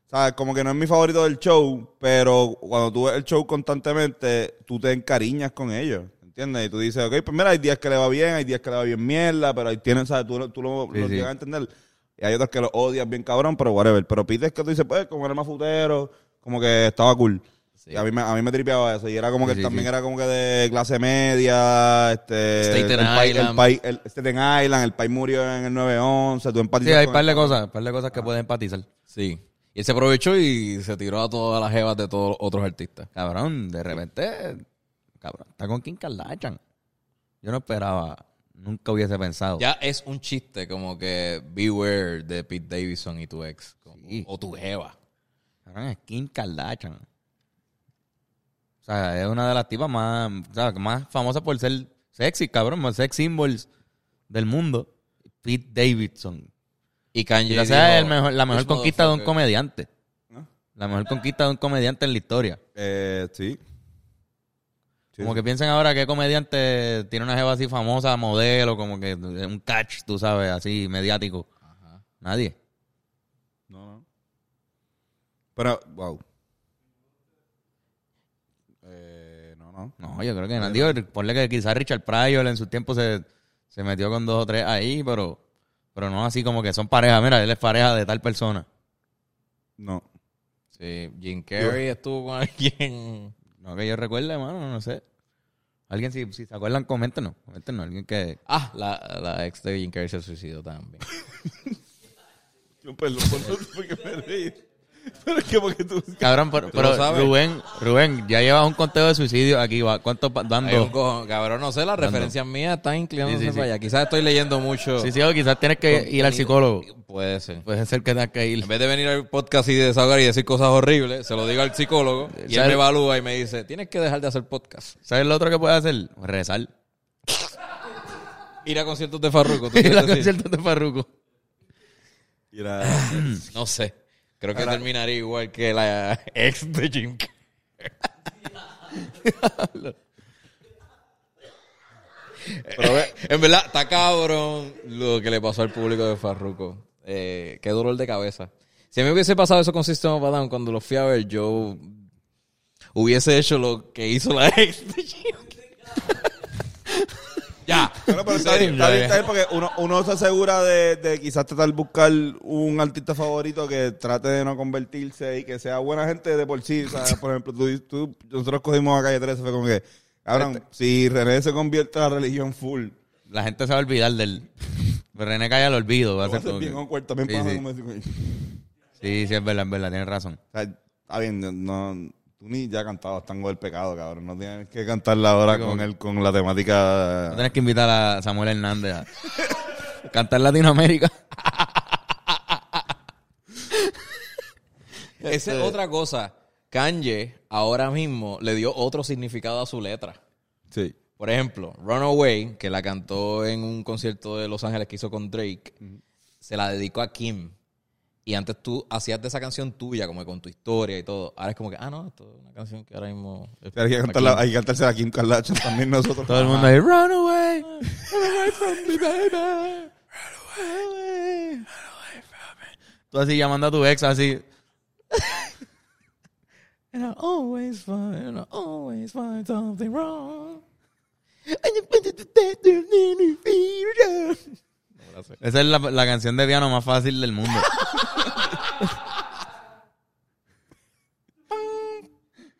¿sabes? Como que no es mi favorito del show, pero cuando tú ves el show constantemente, tú te encariñas con ellos, ¿entiendes? Y tú dices, ok, pues mira, hay días que le va bien, hay días que le va bien mierda, pero ahí tienes, ¿sabes? Tú, lo- tú lo, Sí, lo sí. llegas a entender. Y hay otros que lo odias bien cabrón, pero whatever. Pero Pete es que tú dices, pues, como era más futero, como que estaba cool. Sí. Y a mí, me, a mí me tripeaba eso. Y era como que Sí, sí, también sí. era como que de clase media. Este, Staten el país- Island. El país, el, Staten Island, el país murió en el 9-11. Tú Sí, empatizas hay con un par de cosas, par de cosas que pueden empatizar. Sí. Y él se aprovechó y se tiró a todas las jevas de todos los otros artistas. Cabrón, de repente, cabrón, está con Kim Kardashian. Yo no esperaba, nunca hubiese pensado. Ya es un chiste como que beware de Pete Davidson y tu ex. como- Sí. O tu jeva. Es Kim Kardashian. O sea, es una de las tipas más, o sea, más famosas por ser sexy, cabrón, más sex symbols del mundo. Pete Davidson. Y Kanye es el mejor- la mejor "This conquista de un motherfucker". comediante. ¿No? La mejor conquista de un comediante en la historia. Eh, sí. Sí, Como sí. que piensen ahora qué comediante tiene una jeva así famosa, modelo, como que un catch, tú sabes, así mediático. Nadie. No, no. Pero, wow. Eh, no, no. No, yo creo que nadie. Digo, ponle que quizás Richard Pryor en su tiempo se, se metió con dos o tres ahí, pero, pero no así como que son pareja. Mira, él es pareja de tal persona. No. Sí, Jim Carrey estuvo con alguien. No que yo recuerde, mano, no sé. Alguien, si, si se acuerdan, coméntenos. Coméntenos. Alguien que. Ah, la, la ex de Jim Carrey se suicidó también. Yo, perdón, por porque me reí. Pero es que porque tú... Cabrón, pero, ¿Tú lo pero sabes? Rubén, Rubén, ya llevas un conteo de suicidio aquí. va. ¿Cuántos pa- Hay un dando? cojón. Cabrón, no sé, las referencias mías están inclinándose Sí, sí, sí. para allá. Quizás estoy leyendo mucho. Sí, sí, o quizás tienes que ir al psicólogo. Puede ser. Puede ser que tengas que ir. En vez de venir al podcast y desahogar y decir cosas horribles, se lo digo al psicólogo y él me evalúa y me dice, tienes que dejar de hacer podcast. ¿Sabes lo otro que puedes hacer? Rezar. Ir a conciertos de Farruko. ¿tú Ir a conciertos de Farruko. Mira, No sé. Creo que terminaría igual que la ex de Jim Carrey. pero ve, En verdad, está cabrón lo que le pasó al público de Farruko. Eh, qué dolor de cabeza. Si a mí me hubiese pasado eso con System of a Down cuando lo fui a ver, yo hubiese hecho lo que hizo la ex de Jim Ya. Bueno, pero está bien, está bien, está bien, porque uno, uno se asegura de, de quizás tratar de buscar un artista favorito que trate de no convertirse y que sea buena gente de por sí. Sea, por ejemplo, tú, tú- nosotros cogimos a Calle 13, fue como que, cabrón, si René se convierte a la religión full, La gente se va a olvidar del. René Calla lo olvido. Va a ser como bien que- también Sí. Sí, sí, es verdad, es verdad, tienes razón. O sea, está bien, no, tú ni ya cantabas Tango del Pecado, cabrón. No tienes que cantarla ahora con, el, con la No temática... tienes que invitar a Samuel Hernández a cantar Latinoamérica. Esa es otra cosa. Kanye ahora mismo le dio otro significado a su letra. Sí. Por ejemplo, Runaway, que la cantó en un concierto de Los Ángeles que hizo con Drake, se la dedicó a Kim. Y antes tú hacías de esa canción tuya, como que con tu historia y todo. Ahora es como que, ah, no, esto es una canción que ahora mismo... es Hay que, cantarla, hay que cantársela a Kim Kardashian también nosotros. Todo el mundo ahí, run away. Tú así llamando a tu ex así. And I always find, and I always find something wrong. Esa es la, la canción de piano más fácil del mundo.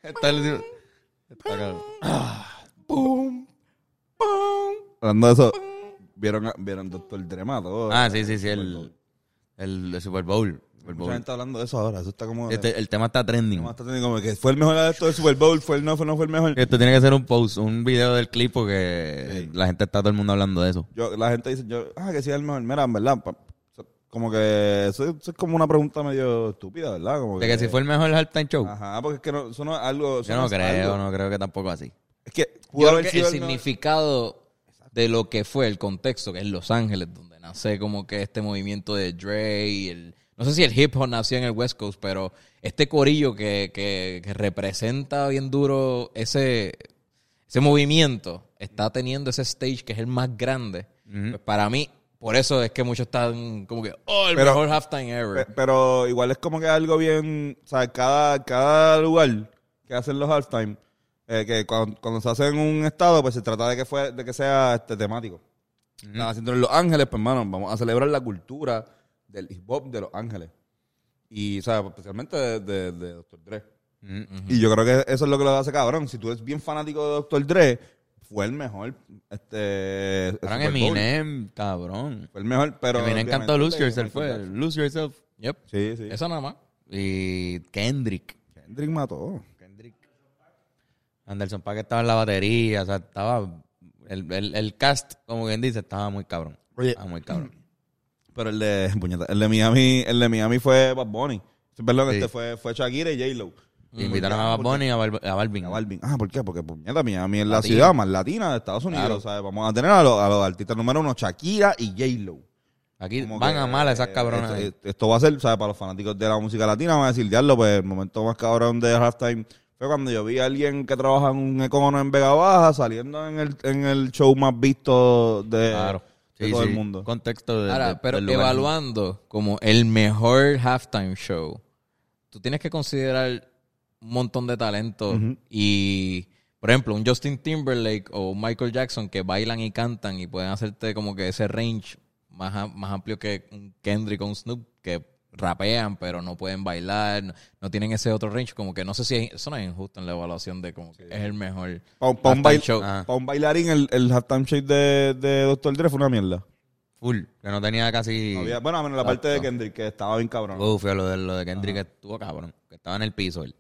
Está el- está. Boom, boom. Hablando de eso, ¿vieron, vieron Doctor Dre mató? Ah, sí, sí, sí, el, el, el Super Bowl. Super Mucha gente está hablando de eso ahora. Eso está como... Este- el tema está trending. como está teniendo como que fue el mejor de esto del Super Bowl, fue el no, fue, no fue el mejor. Esto tiene que ser un post, un video del clip porque la gente está todo el mundo hablando de eso. Yo, la gente dice, yo, ah, que sí es el mejor. Mira, en verdad, pa- como que eso, eso es como una pregunta medio estúpida, ¿verdad? Como De que si fue el mejor halftime show. Ajá, porque es que no, eso no es algo... eso Yo no creo, algo. no creo que tampoco así. Es que Yo creo que el el mejor. significado de lo que fue el contexto, que es Los Ángeles, donde nace como que este movimiento de Dre y el no sé si el hip hop nació en el West Coast, pero este corillo que, que, que representa bien duro ese, ese movimiento está teniendo ese stage que es el más grande. Pues para mí, por eso es que muchos están como que, oh, el Pero- mejor halftime ever. Pe- Pero igual es como que algo bien, o sea, cada, cada lugar que hacen los halftime, eh, que cuando, cuando se hace en un estado, pues se trata de que fue, de que sea este temático. Están haciendo en Los Ángeles, pues hermano, vamos a celebrar la cultura del hip hop de Los Ángeles. Y, o sea, especialmente de, de, de Dr. Dre. Y yo creo que eso es lo que lo hace cabrón. Si tú eres bien fanático de Dr. Dre, fue el mejor, este... Bowl. Eminem, cabrón. Fue el mejor, pero... Eminem cantó Lose Yourself, fue. Lose Yourself. Yep. Sí, sí. Eso nada más. Y Kendrick. Kendrick mató. Kendrick. Anderson Paak estaba en la batería, o sea, estaba... El, el, el cast, como bien dice, estaba muy cabrón. Oye. Estaba muy cabrón. Pero el de, puñeta, el de Miami, el de Miami fue Bad Bunny. Sí, Perdón, Sí. este fue, fue Shakira y J-Lo. Y invitaron a Bad Bunny y a, Bal- a Balvin. A Balvin. Ah, ¿por qué? Porque puñeta, Miami es la Latina. ciudad más latina de Estados Unidos. Claro. Sea, vamos a tener a los, a los artistas número uno, Shakira y J-Lo. Aquí Como van que, a mal esas cabronas. Esto, ahí. esto- esto va a ser, ¿sabes? Para los fanáticos de la música latina, van a decir, diablo, pues el momento más cabrón de halftime fue cuando yo vi a alguien que trabaja en un econo en Vega Baja saliendo en el, en el show más visto de, Claro. De Sí, todo sí. el mundo. Contexto de, Ahora, de- pero del lugar. evaluando como el mejor halftime show, tú tienes que considerar un montón de talento y, por ejemplo, un Justin Timberlake o un Michael Jackson que bailan y cantan y pueden hacerte como que ese range más, más amplio que un Kendrick o un Snoop que rapean pero no pueden bailar, no, no tienen ese otro range, como que no sé si es- eso no es injusto en la evaluación de como que es el mejor Para un, pa' un halftime bail- show. Pa' un bailarín, el, el halftime show de, de Dr. Dre fue una mierda. Full, que no tenía casi... No había- bueno, a menos la parte de Kendrick, que estaba bien cabrón. Uf, lo de, lo de Kendrick estuvo cabrón. Que estaba en el piso él.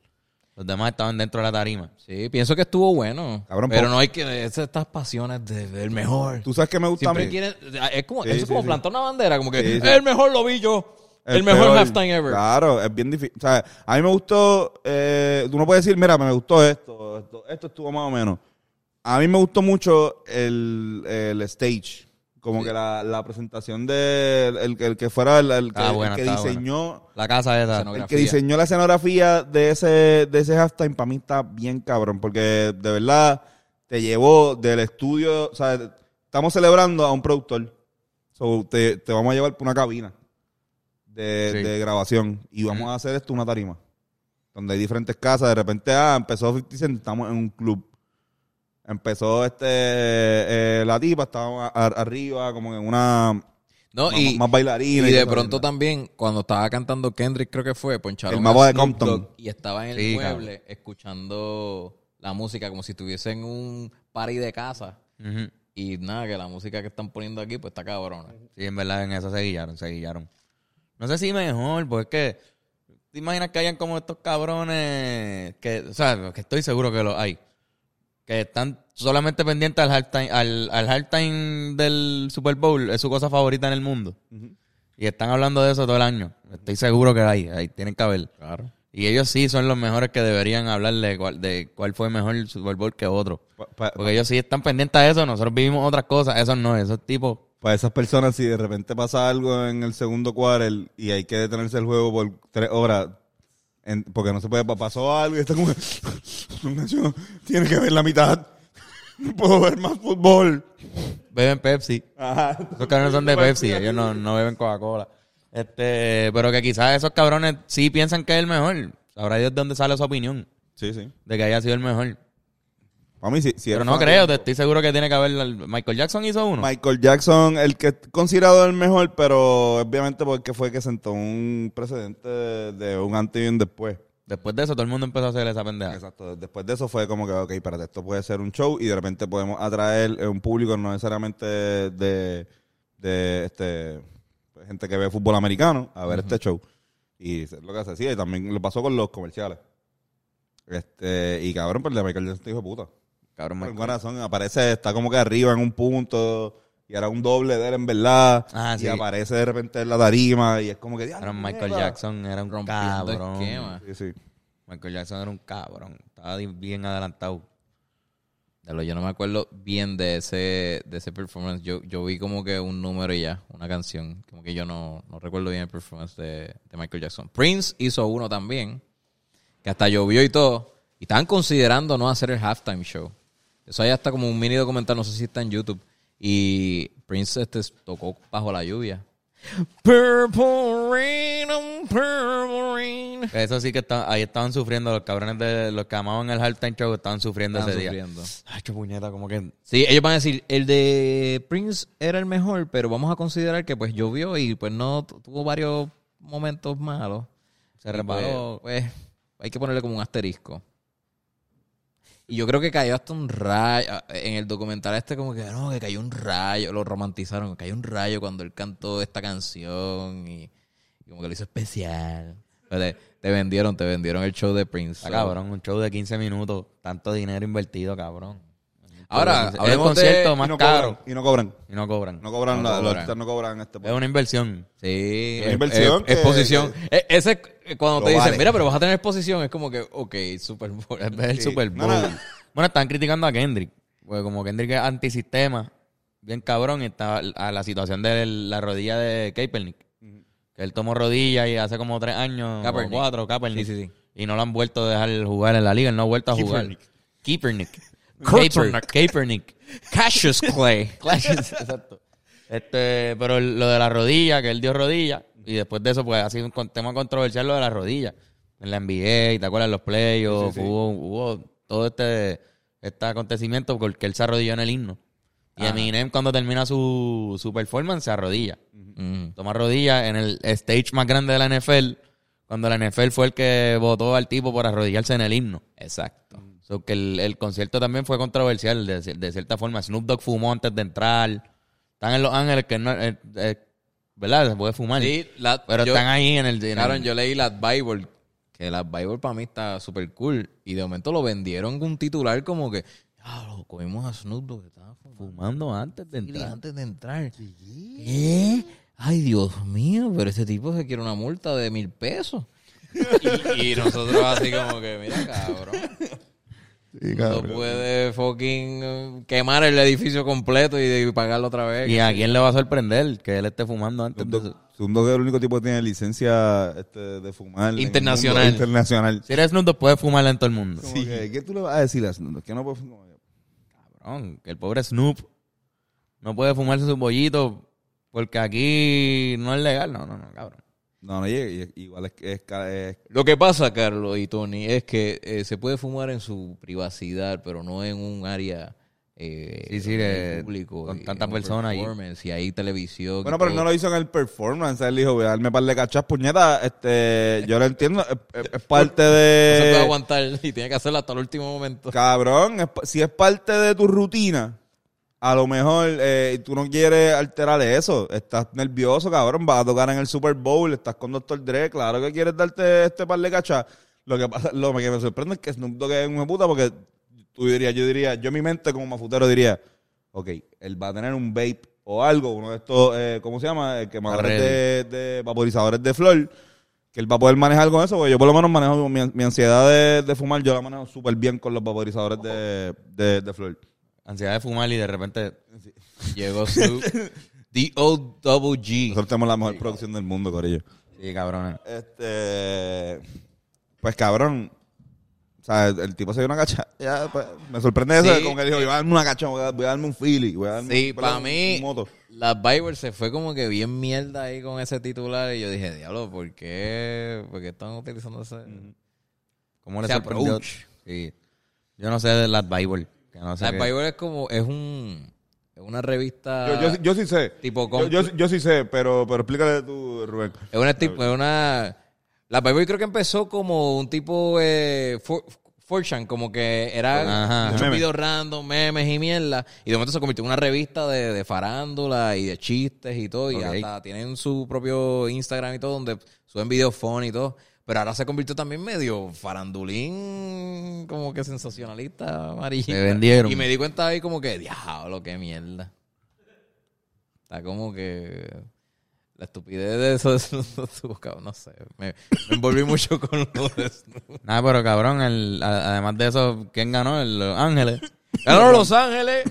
Los demás estaban dentro de la tarima. Sí, pienso que estuvo bueno. Cabrón, pero no hay que esas estas pasiones de del mejor. Tú sabes que me gusta Siempre a mí. quieren, es como, Sí, eso es sí, como sí. plantar una bandera, como que Sí, sí. el mejor lo vi yo. El, mejor peor. halftime ever. Claro, es bien difícil. O sea, a mí me gustó. Eh, tú no puedes decir, mira, me gustó esto, esto. Esto estuvo más o menos. A mí me gustó mucho el, el stage. Como que la, la presentación de el, el que fuera el, el que, el buena, que está diseñó. La casa esa. Escenografía. El que diseñó la escenografía de ese, de ese halftime para mí está bien cabrón, porque de verdad te llevó del estudio, o sea, estamos celebrando a un productor. So, te, te vamos a llevar por una cabina de, Sí. de grabación y vamos a hacer esto una tarima. Donde hay diferentes casas, de repente, ah, empezó 50 Cent, estamos en un club. Empezó este eh, la tipa, estábamos a- a- arriba, como en una No, más, y, más bailarina. y de pronto también, cuando estaba cantando Kendrick, creo que fue, poncharon El mago a de Compton. Y estaba en el Sí, mueble escuchando la música como si estuviese en un party de casa. Y nada, que la música que están poniendo aquí, pues está cabrona. Sí, en verdad, en eso se guillaron, se guillaron. No sé si mejor, porque es que... ¿Te imaginas que hayan como estos cabrones que... O sea, que estoy seguro que los hay. Que están solamente pendientes al halftime, al, al halftime del Super Bowl. Es su cosa favorita en el mundo. Y están hablando de eso todo el año. Estoy seguro que hay. Ahí tienen que haber. Claro. Y ellos sí son los mejores que deberían hablar de cuál, de cuál fue mejor el Super Bowl que otro. Pa- pa- Porque ellos sí están pendientes a eso. Nosotros vivimos otras cosas. Esos no. Esos tipos... Para esas personas, si de repente pasa algo en el segundo quarter y hay que detenerse el juego por tres horas, en- porque no se puede, pa- pasó algo y está como, Ignacio, tiene que ver la mitad, no puedo ver más fútbol. Beben Pepsi. Ajá. Esos cabrones son de Pepsi, ellos no, no beben Coca-Cola. Este, pero que quizás esos cabrones sí piensan que es el mejor. Sabrá Dios de dónde sale esa opinión Sí, sí. de que haya sido el mejor. Para mí sí. sí Pero no creo, te estoy seguro que tiene que haber. Michael Jackson hizo uno. Michael Jackson, el que es considerado el mejor, pero obviamente porque fue que sentó un precedente de, un antes y un después. Después de eso, todo el mundo empezó a hacer esa pendeja. Exacto. Después de eso fue como que, ok, espérate, esto puede ser un show y de repente podemos atraer un público no necesariamente de, de este gente que ve fútbol americano a ver este show. Y es lo que se hacía. Y también lo pasó con los comerciales. Este, y cabrón, pues el de Michael Jackson, hijo de puta. Cabrón, Por Michael. alguna razón aparece, está como que arriba en un punto. Y era un doble de él en verdad. Ah, y aparece de repente en la tarima. Y es como que. Cabrón, "Diablo, Michael mierda". Jackson era un Rompiendo cabrón. esquema. Sí, sí. Michael Jackson era un cabrón. Estaba bien adelantado. De lo, yo no me acuerdo bien de ese, de ese performance. Yo, yo vi como que un número y ya, una canción. Como que yo no, no recuerdo bien el performance de, de Michael Jackson. Prince hizo uno también, que hasta llovió y todo. Y estaban considerando no hacer el halftime show. Eso hay hasta como un mini documental, no sé si está en YouTube. Y Prince este, tocó bajo la lluvia. Purple rain, um, purple rain. Eso sí que está- ahí estaban sufriendo los cabrones de los que amaban el halftime show, estaban sufriendo Estaban ese día. sufriendo. Ay, qué puñeta, como que Sí, ellos van a decir, el de Prince era el mejor, pero vamos a considerar que pues llovió y pues no tu- tuvo varios momentos malos. se Y, resbaló. Pues, pues, hay que ponerle como un asterisco. Y yo creo que cayó hasta un rayo. En el documental este como que no, que cayó un rayo. Lo romantizaron. que Cayó un rayo cuando él cantó esta canción y, como que lo hizo especial. Te, te vendieron, te vendieron el show de Prince. Está cabrón, un show de 15 minutos, tanto dinero invertido, cabrón. Ahora, es el concierto de- más y no caro cobran. Y no cobran. y no cobran. No cobran, No la- los cobran. artistas no cobran este Es una inversión. Sí, Una inversión que- exposición. E- Ese, cuando Lo te dicen, vale. mira, pero vas a tener exposición, es como que, ok, Super Bowl. Es el Sí. Super Bowl. no. Bueno, están criticando a Kendrick. Porque como Kendrick es antisistema, bien cabrón, está a la situación de la rodilla de Kaepernick. Que él tomó rodilla y hace como tres años, Kaepernick. o cuatro, Kaepernick. Sí, sí, sí. Y no lo han vuelto a dejar jugar en la liga, él no ha vuelto a jugar. Kaepernick. Kaepernick. Kaepernick. Kaepernick. Cassius Clay. Clashes, exacto. Este, pero lo de la rodilla, que él dio rodilla, y después de eso, pues ha sido un tema controversial lo de la rodilla. En la NBA, ¿te acuerdas? Los playoffs, Sí, sí, sí. Hubo, hubo todo este, este acontecimiento porque él se arrodilló en el himno. Y Ajá. Eminem, cuando termina su, su performance, se arrodilla. Toma rodilla en el stage más grande de la NFL, cuando la NFL fue el que votó al tipo por arrodillarse en el himno. Exacto. So que el, el concierto también fue controversial de, de cierta forma. Snoop Dogg fumó antes de entrar. Están en Los Ángeles que no, eh, eh, ¿verdad? Se puede fumar. Sí, la- pero yo- están ahí en el... en Claro, el- yo leí las Bible, que las Bible para mí está súper cool. Y de momento lo vendieron con un titular como que, ah, lo comimos a Snoop Dogg que estaba fumando fumando antes de entrar. antes de entrar. ¿Qué? Ay, Dios mío, pero ese tipo se quiere una multa de mil pesos. y, y nosotros así como que, mira, cabrón. No puede fucking eh, quemar el edificio completo y, y pagarlo otra vez. ¿Y a quién le va a sorprender que él esté fumando antes de eso? Segundo que es el único tipo que tiene licencia este, de fumar. Internacional. mundo, internacional. Si eres Snoop puedes fumarla en todo el mundo. Como que, ¿Qué tú le vas a decir a Snoop? Que no puede fumar. Cabrón, que el pobre Snoop no puede fumarse su pollito porque aquí no es legal. No, no, no, cabrón. No, no, igual es que es, es- Lo que pasa, Carlos y Tony, es que eh, se puede fumar en su privacidad, pero no en un área eh, Sí, sí, de- hay público. con tantas personas ahí. Y hay televisión. Bueno, pero todo. no lo hizo en el performance. Él dijo, voy a darme par de cachas, puñeta. Este, yo lo entiendo. Es, es- parte No se puede de... aguantar y tiene que hacerlo hasta el último momento. Cabrón, si es parte de tu rutina, a lo mejor eh, tú no quieres alterar eso. Estás nervioso, cabrón. Vas a tocar en el Super Bowl, estás con Dr. Dre. Claro que quieres darte este par de cachas. Lo que pasa, lo que me sorprende es que Snoop Dogg es un puta porque tú dirías, yo diría, yo en mi mente como mafutero diría, ok, él va a tener un vape o algo, uno de estos, eh, ¿cómo se llama? Eh, quemadores de, de vaporizadores de flor que él va a poder manejar con eso, porque yo por lo menos manejo mi, mi ansiedad de, de fumar, yo la manejo súper bien con los vaporizadores de flor. Ansiedad de fumar y de repente... Llegó Snoop. D-O-double-G. Nosotros tenemos la mejor producción del mundo, Corillo. Sí, cabrón. Este. Pues cabrón. O sea, el, el tipo se dio una cacha. Ya, pues, me sorprende eso. Como que dijo, voy a darme una cacha, voy a, voy a darme un feeling. Voy a darme Sí, para mí, moto. las Bible se fue como que bien mierda ahí con ese titular. Y yo dije, diablo, ¿por qué? ¿Por qué están utilizando ese? ¿Cómo le sorprendió? Sí. Yo no sé de las Bible. Que no sé Las qué- Bible es como, es un, es una revista. Yo, yo, yo sí sé. Tipo yo, yo, yo sí sé, pero, pero explícale tú, Rubén. Es una tipo, es una. La Bible creo que empezó como un tipo eh, for, 4chan, como que era muchos Memes. videos random, memes y mierda. Y de momento se convirtió en una revista de, de farándula y de chistes y todo. Y hasta tienen su propio Instagram y todo, donde suben videos fun y todo. Pero ahora se convirtió también medio farandulín, como que sensacionalista, amarillista. Se vendieron. Y me di cuenta ahí como que, diablo, qué mierda. Está como que la estupidez de eso de Snoop Dogg, cabrón, no sé. Me, me envolví mucho con lo de Snoop. Nada, pero cabrón, el- a- además de eso, ¿quién ganó? El- Los Ángeles. Ganaron Los Ángeles.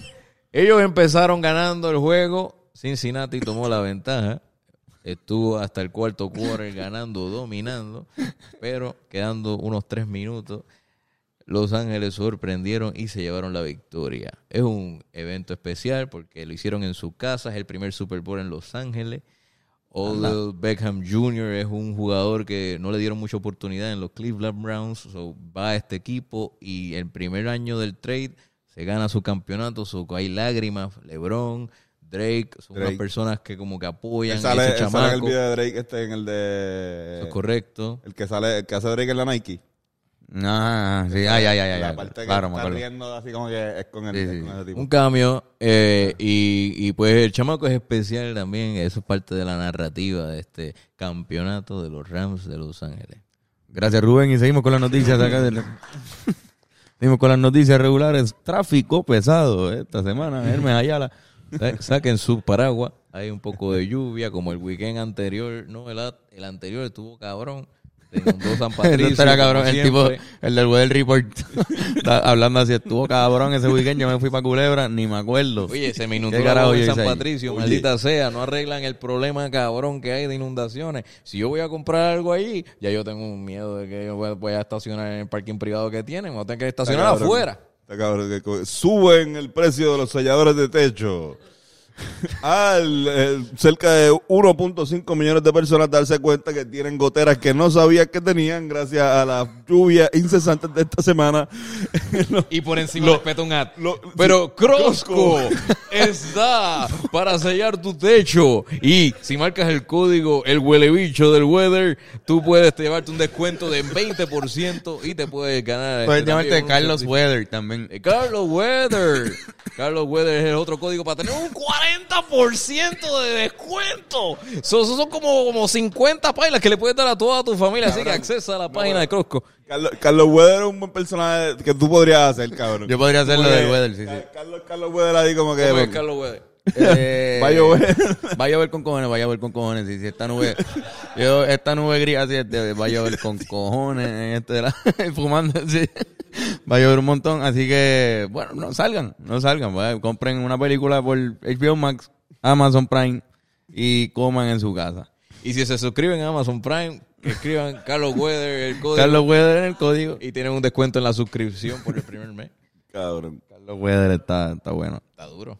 Ellos empezaron ganando el juego. Cincinnati tomó la ventaja. Estuvo hasta el cuarto quarter ganando, dominando. Pero quedando unos tres minutos, Los Ángeles sorprendieron y se llevaron la victoria. Es un evento especial porque lo hicieron en su casa. Es el primer Super Bowl en Los Ángeles. Odell Beckham Jr. es un jugador que no le dieron mucha oportunidad en los Cleveland Browns. So, va a este equipo y el primer año del trade se gana su campeonato. So, hay lágrimas. LeBron, Drake, son Drake. unas personas que como que apoyan Él sale, a él ese sale en el video de Drake este en el de... Eso es correcto. El que sale, el que hace Drake en la Nike. Ah, sí, ay, ay, ay, ay. la ay. parte que Claro, está riendo así como que es con, el, Sí, es sí. con ese tipo. Un cambio. eh, y, y pues el chamaco es especial también. Eso es parte de la narrativa de este campeonato de los Rams de Los Ángeles. Gracias, Rubén. Y seguimos con las noticias acá. del- seguimos con las noticias regulares. Tráfico pesado eh, esta semana. Hermes Ayala. Sa- Saquen su paraguas. Hay un poco de lluvia, como el weekend anterior. No, el, el anterior estuvo cabrón. San Patricio. Era cabrón. El tipo, el del Weather Report, está hablando así. Estuvo cabrón ese weekend. Yo me fui para Culebra, ni me acuerdo. Oye, se me inundó ¿Qué la yo San ahí? Patricio, Oye. maldita sea, no arreglan el problema cabrón que hay de inundaciones. Si yo voy a comprar algo allí, ya yo tengo un miedo de que yo voy a- estacionar en el parking privado que tienen, a tener que estacionar afuera. Suben el precio de los selladores de techo. Al eh, cerca de 1.5 millones de personas darse cuenta que tienen goteras que no sabían que tenían gracias a la lluvia incesante de esta semana. Y por encima peta un ad. lo- Pero Crosco. Crosco está para sellar tu techo. Y si marcas el código el huele bicho del weather, tú puedes llevarte un descuento de 20% y te puedes ganar. Puedes este, llamarte Carlos. Weather también. Eh, Carlos Weather. Carlos Weather es el otro código para tener un 40% de descuento. So, esos son como, como 50 páginas que le puedes dar a toda tu familia. Así que accesa a la página de Crosco. Carlos, Carlos Weather es un buen personaje que tú podrías hacer, cabrón. Yo podría hacerlo Como del que, Weather, sí, sí. Ca- Carlos, Carlos Weather ahí como que... ¿Cómo es Carlos Weather? Eh, Va a llover. Va a llover con cojones, va a llover con cojones. Si, si esta nube, yo, esta nube gris así, este, va a llover con cojones, en este de la, fumando, sí. Va a llover un montón, así que, bueno, no salgan, no salgan, vaya, compren una película por HBO Max, Amazon Prime y coman en su casa. Y si se suscriben a Amazon Prime, que escriban Carlos Weather, el código. Carlos Weather en el código. Y tienen un descuento en la suscripción por el primer mes. Cabrón. Carlos Weather está, está bueno. Está duro.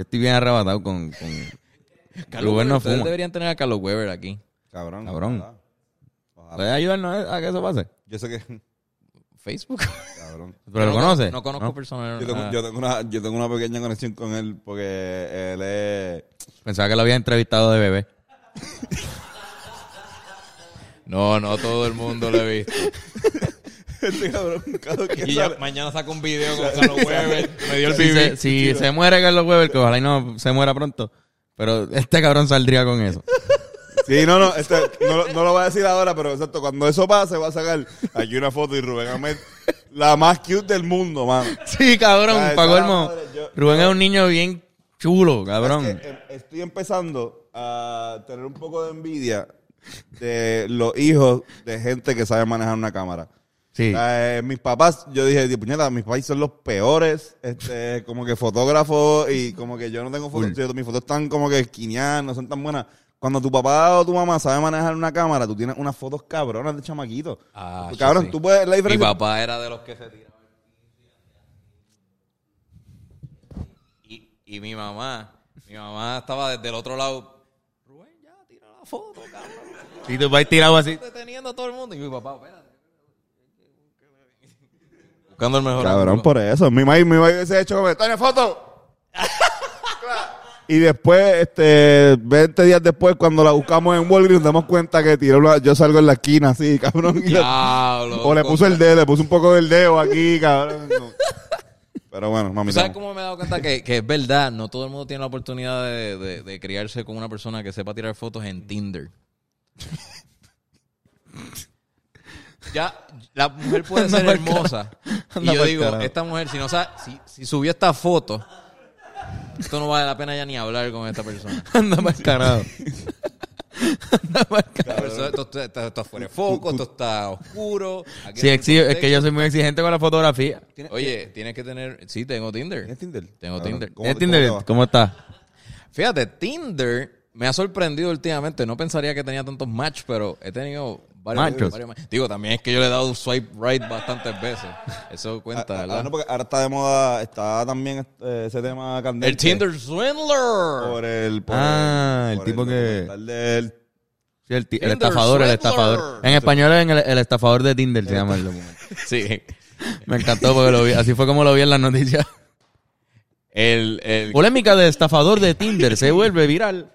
Yo estoy bien arrebatado con, con Carlos Weber, no ustedes fuma. deberían tener a Carlos Weber aquí. Cabrón. Cabrón. ¿Puedes ayudarnos a que eso pase? Yo sé que... Facebook. Cabrón. ¿Pero lo No, conoces? No conozco personalmente. Yo tengo, yo, yo tengo una pequeña conexión con él porque él es... Pensaba que lo había entrevistado de bebé. No, no todo el mundo lo he visto. Este cabrón, cada que Y ya sale- mañana saco un video con Carlos Weber. Me dio el Si, se, si se muere Carlos Weber, que ojalá y no se muera pronto. Pero este cabrón saldría con eso. Sí, no, no, este, no, lo- no lo voy a decir ahora, pero exacto, cuando eso pase va a sacar aquí una foto y Rubén Ahmed, la más cute del mundo, mano. Sí, cabrón, Ay, pa' toda colmo. madre, yo- Rubén es un niño bien chulo, cabrón. Es que, eh, estoy empezando a tener un poco de envidia de los hijos de gente que sabe manejar una cámara. Sí. Eh, mis papás, yo dije, "Di, puñeta, mis papás son los peores, este, como que fotógrafos y como que yo no tengo fotos, mis fotos están como que esquineadas, no son tan buenas. Cuando tu papá o tu mamá sabe manejar una cámara, tú tienes unas fotos cabronas de chamaquito. Ah, sí, cabrón, sí. tú puedes, la Mi diferencia... papá era de los que se tiraban. Y, y mi mamá, mi mamá estaba desde el otro lado. Rubén, ya, tira la foto, cabrón. Si tú vas tirado así. Deteniendo a todo el mundo. Y mi papá, espérate. Buscando el mejor. Cabrón, ángulo. por eso. Mi mamá, mi mamá hubiese hecho ¡Tome foto! y después, este, 20 días después, cuando la buscamos en Walgreens, nos damos cuenta que tiró una, yo salgo en la esquina así, cabrón. y la- Diablo. o le puso el dedo, le puso un poco del dedo aquí, cabrón. No. Pero bueno, mami. ¿Tú ¿Sabes cómo me he dado cuenta que, que es verdad? No todo el mundo tiene la oportunidad de, de- de criarse con una persona que sepa tirar fotos en Tinder. ya, la mujer puede ser Anda hermosa. Y Anda yo digo, carajo. esta mujer, si no sabe, si, si subió esta foto, esto no vale la pena ya ni hablar con esta persona. Anda para carajo. Pero eso- Esto esto- esto está fuera de foco, esto está oscuro. aquí Sí, hay exi- es que yo soy muy exigente con la fotografía. Oye, tienes que tener... Sí, tengo Tinder. ¿Tienes Tinder? Tengo Cabrón, Tinder. ¿cómo- ¿Tienes cómo Tinder? te va? ¿Cómo está? Fíjate, Tinder me ha sorprendido últimamente. No pensaría que tenía tantos match, pero he tenido varios, Machos. varios match. Digo, también es que yo le he dado un swipe right bastantes veces. Eso cuenta, Ah, ah, ¿verdad? no, porque ahora está de moda, está también eh, ese tema candente. el Tinder Swindler. Por el, por Ah, el por tipo que- documental del- Sí, el, Tinder estafador, el estafador. En español es en el, el estafador de Tinder se llama el documento. Sí. Me encantó porque lo vi, así fue como lo vi en las noticias. El, el, Polémica de estafador de Tinder se vuelve viral.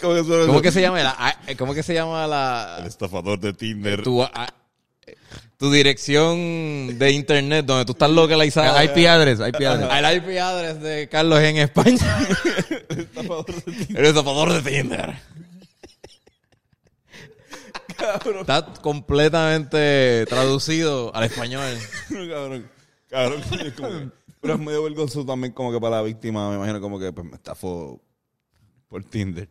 ¿Cómo que se llama? La, ah, ¿Cómo que se llama El la... estafador de Tinder. Tu, ah, tu dirección de internet donde tú estás localizado? IP address, IP address. El IP address de Carlos en España. El estafador de Tinder. Está completamente traducido al español. cabrón. Cabrón. es como que- pero es medio vergonzoso también como que para la víctima, me imagino como que pues, me estafó por Tinder.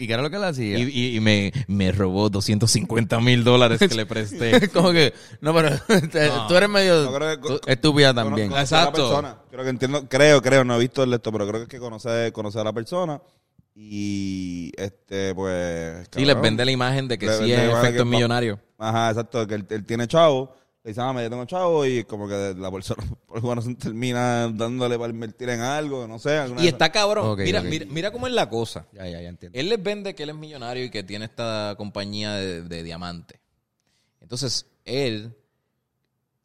¿Y qué era lo que le hacía? Y, y- y me, me robó 250 mil dólares que le presté. como que, no, pero tú eres medio No, que- estúpida también. La Exacto. persona. Creo que entiendo, creo, creo, no he visto el esto, pero creo que es que conoce, conoce a la persona y este, pues. Sí, les vende la imagen de que Le sí es la efecto millonario. Ajá, exacto, que él, él tiene chavo. Le dice, ah, me yo tengo chavo y como que la persona por termina dándole para invertir en algo, no sé. Y está cabrón. Mira, mira, mira cómo es la cosa. Ya, ya, ya entiendo. Él les vende que él es millonario y que tiene esta compañía de, de diamante. Entonces, él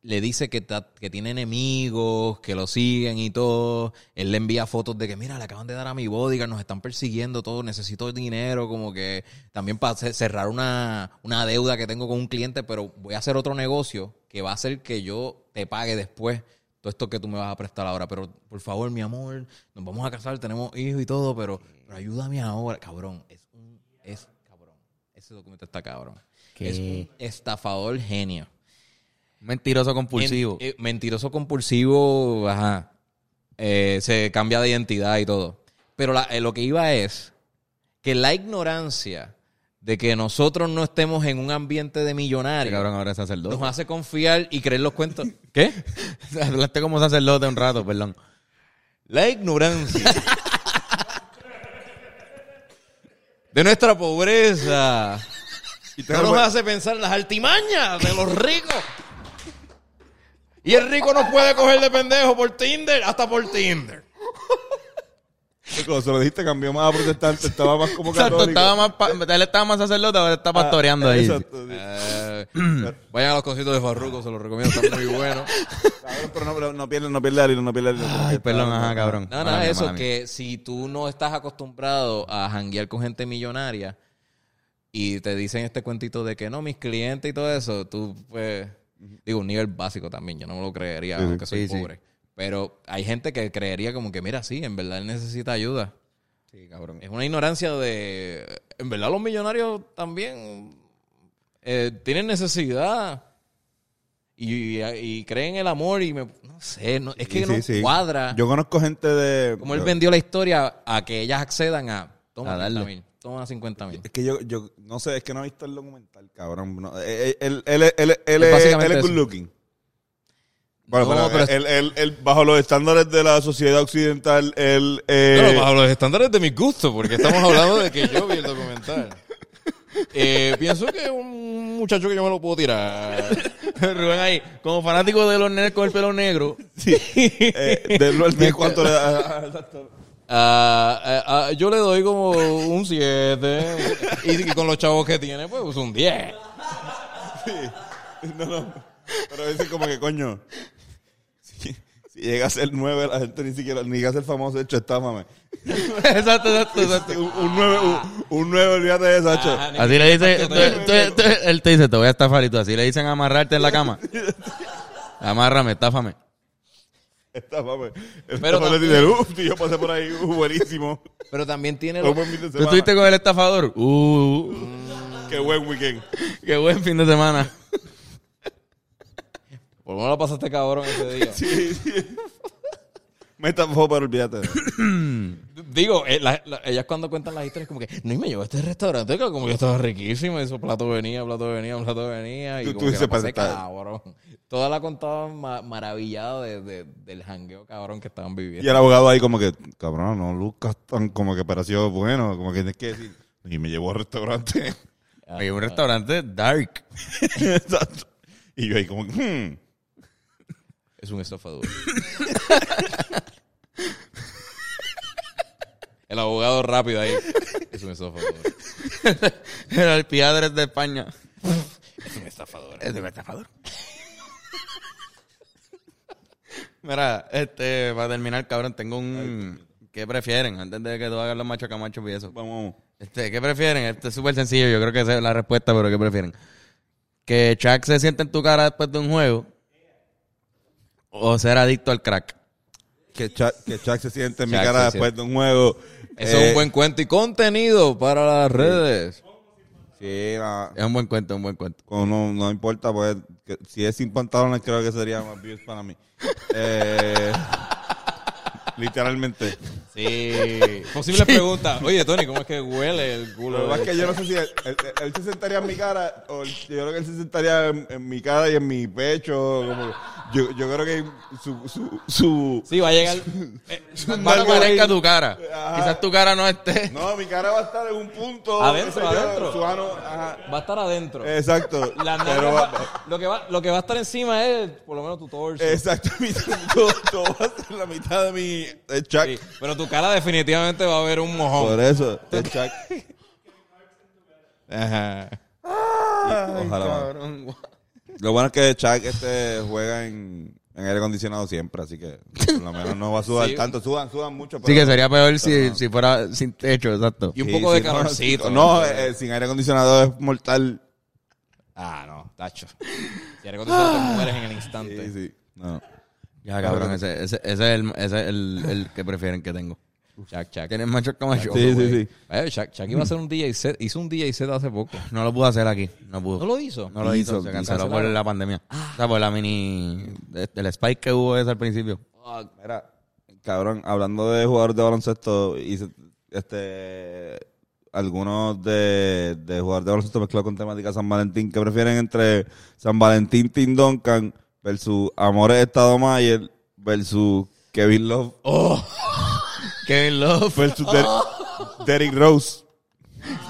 le dice que, ta- que tiene enemigos, que lo siguen y todo. Él le envía fotos de que, mira, le acaban de dar a mi bodyguard, nos están persiguiendo todo, necesito dinero, como que también para ce- cerrar una, una deuda que tengo con un cliente, pero voy a hacer otro negocio que va a hacer que yo te pague después todo esto que tú me vas a prestar ahora. Pero, por favor, mi amor, nos vamos a casar, tenemos hijos y todo, pero, pero ayúdame ahora. Cabrón, es un... Es cabrón. Ese documento está cabrón. ¿Qué? Es un estafador genio. Mentiroso compulsivo. En- eh, mentiroso compulsivo, ajá. Eh, se cambia de identidad y todo. Pero la- eh, lo que iba es que la ignorancia de que nosotros no estemos en un ambiente de Este millonario cabrón ahora es sacerdote. nos hace confiar y creer los cuentos. ¿Qué? Hablaste como sacerdote un rato, perdón. La ignorancia de nuestra pobreza no nos hace pensar en las altimañas de los ricos. Y el rico nos puede coger de pendejo por Tinder, hasta por Tinder. Cuando se lo dijiste, cambió más a protestante, estaba más como Exacto, católico. estaba más pa- él estaba más sacerdote, ahora está pastoreando ahí. Exacto, sí. Eh, vayan a los cositos de Farruko, se los recomiendo, están muy buenos. Cabrón, pero no, no pierde, no pierde el hilo, no pierde el hilo. Ay, perdón, ajá, cabrón. No, Mala nada, mía, eso, mala mía. que si tú no estás acostumbrado a janguear con gente millonaria y te dicen este cuentito de que no, mis clientes y todo eso, tú, pues, digo, un nivel básico también, yo no me lo creería, aunque soy Sí, sí. pobre. Pero hay gente que creería como que, mira, sí, en verdad él necesita ayuda. Sí, cabrón. Es una ignorancia de... En verdad los millonarios también eh, tienen necesidad y, y creen el amor y me... No sé, no, es que Sí, no sí, sí. cuadra. Yo conozco gente de... Como él vendió la historia a que ellas accedan a... Toma A darle. 50 mil, toma 50 mil. Es que yo, yo no sé, es que no he visto el documental, cabrón. No, eh, él, él, él, él, él, Es es, él es eso. good looking. Bueno, No, pero, pero- él, él, él, bajo los estándares de la sociedad occidental, él... Eh, bajo los estándares de mi gusto, porque estamos hablando de que yo vi el documental. Eh, pienso que es un muchacho que yo me lo puedo tirar. Rubén ahí, como fanático de los nenes con el pelo negro. eh, del uno al 10, ¿cuánto le da? Ah, ah, ah, yo le doy como un 7. Y, con los chavos que tiene, pues un 10. No, no. Pero dice como que, coño, si, si llega a ser 9, la gente ni siquiera, ni llega a ser famoso, de hecho, estáfame. exacto, exacto, exacto. Un, un 9, un, un 9, olvídate de eso, hecho. Así le dice, tú- tú- tú- él te dice, te voy a estafar y tú así le dicen amarrarte en la cama. Amárrame, estáfame. Estáfame. Pero Pero también- dice, uff, yo pasé por ahí, uh, buenísimo. Pero también tiene... Un lo- buen fin de ¿Tú semana. estuviste con el estafador? Uh, Qué buen weekend. qué buen fin de semana. Por lo menos la pasaste cabrón ese día. Metamorfo, pero olvídate. Digo, eh, la- la- ellas cuando cuentan las historias como que, no, y me llevó a este restaurante que como que estaba riquísimo, y su plato venía, plato venía, plato venía, y Tú- como tú que dices, la pasé "Pues, está- cabrón. Toda la contaban ma- maravillado de, de- del jangueo cabrón que estaban Y viviendo. el abogado ahí como que, cabrón, no lucas tan como que pareció bueno, como que tienes que decir. Y me llevó al restaurante. Hay un restaurante dark. Exacto. Y yo ahí como, hmm. Es un estafador. el abogado rápido ahí. Es un estafador. El piadres de España. Es un estafador. Es un estafador. Mira, este, para terminar, cabrón, tengo un... ¿Qué prefieren? Antes de que tú hagas los machos camachos y eso. Vamos. Este, ¿Qué prefieren? Este es súper sencillo. Yo creo que esa es la respuesta, pero ¿qué prefieren? ¿Que Chuck se siente en tu cara después de un juego? ¿O ser adicto al crack? Que Chuck, que Chuck se siente en mi Chuck cara después de un juego. Eso Eh, es un buen cuento y contenido para las redes. Sí, no, Es un buen cuento, un buen cuento. no, no importa, pues que- si es sin pantalones creo que sería más views para mí. Eh, literalmente. Sí. Posibles preguntas. Oye, Tony, ¿cómo es que huele el culo? Lo que pasa es que yo no sé si él, él- él se sentaría en mi cara o él- yo creo que él se sentaría en, en mi cara y en mi pecho. Como, yo, yo creo que su... su, su Sí, va a llegar. eh, Va a aparezca tu cara. Ajá. Quizás tu cara no esté. No, mi cara va a estar en un punto. Adentro, qué sé yo, adentro. su ano, ajá. va a estar adentro. Exacto. La nalga Pero va- va- lo, que va, lo que va a estar encima es por lo menos tu torso. Exacto, mi- todo, todo va a ser la mitad de mi Chuck. Sí, pero tu cara definitivamente va a haber un mojón. Por eso, el Chuck. Ajá. Ojalá. Cabrón. Lo bueno es que Chuck este, juega en, en aire acondicionado siempre, así que por lo menos no va a sudar Sí. tanto. Sudan, sudan mucho. Sí, pero- que sería peor si, si fuera sin techo, exacto. Y un Sí, poco de sí, no, calorcito. No, eh, sin aire acondicionado es mortal. Ah, no, tacho. Si eres acondicionado, te mueres en el instante. Sí, sí. No. Ya, cabrón, ese, ese, ese es, el, ese es el, el que prefieren que tengo. Chuck, Chuck. ¿Tienes macho como yo? Sí, sí, sí. Eh, Chuck, Chuck iba a hacer un DJ set. Hizo un DJ set hace poco. No lo pude hacer aquí. No pudo. ¿No lo hizo? No lo hizo. Hizo, Se canceló por la pandemia. O sea, por la mini... El spike que hubo ese al principio. Ah, Mira, cabrón, hablando de jugadores de baloncesto, hice, este, algunos de, de jugadores de baloncesto mezclados con temática San Valentín, que prefieren entre San Valentín Tim Duncan versus Amores Estado Mayer versus Kevin Love Kevin Love. versus Der- Derrick Rose.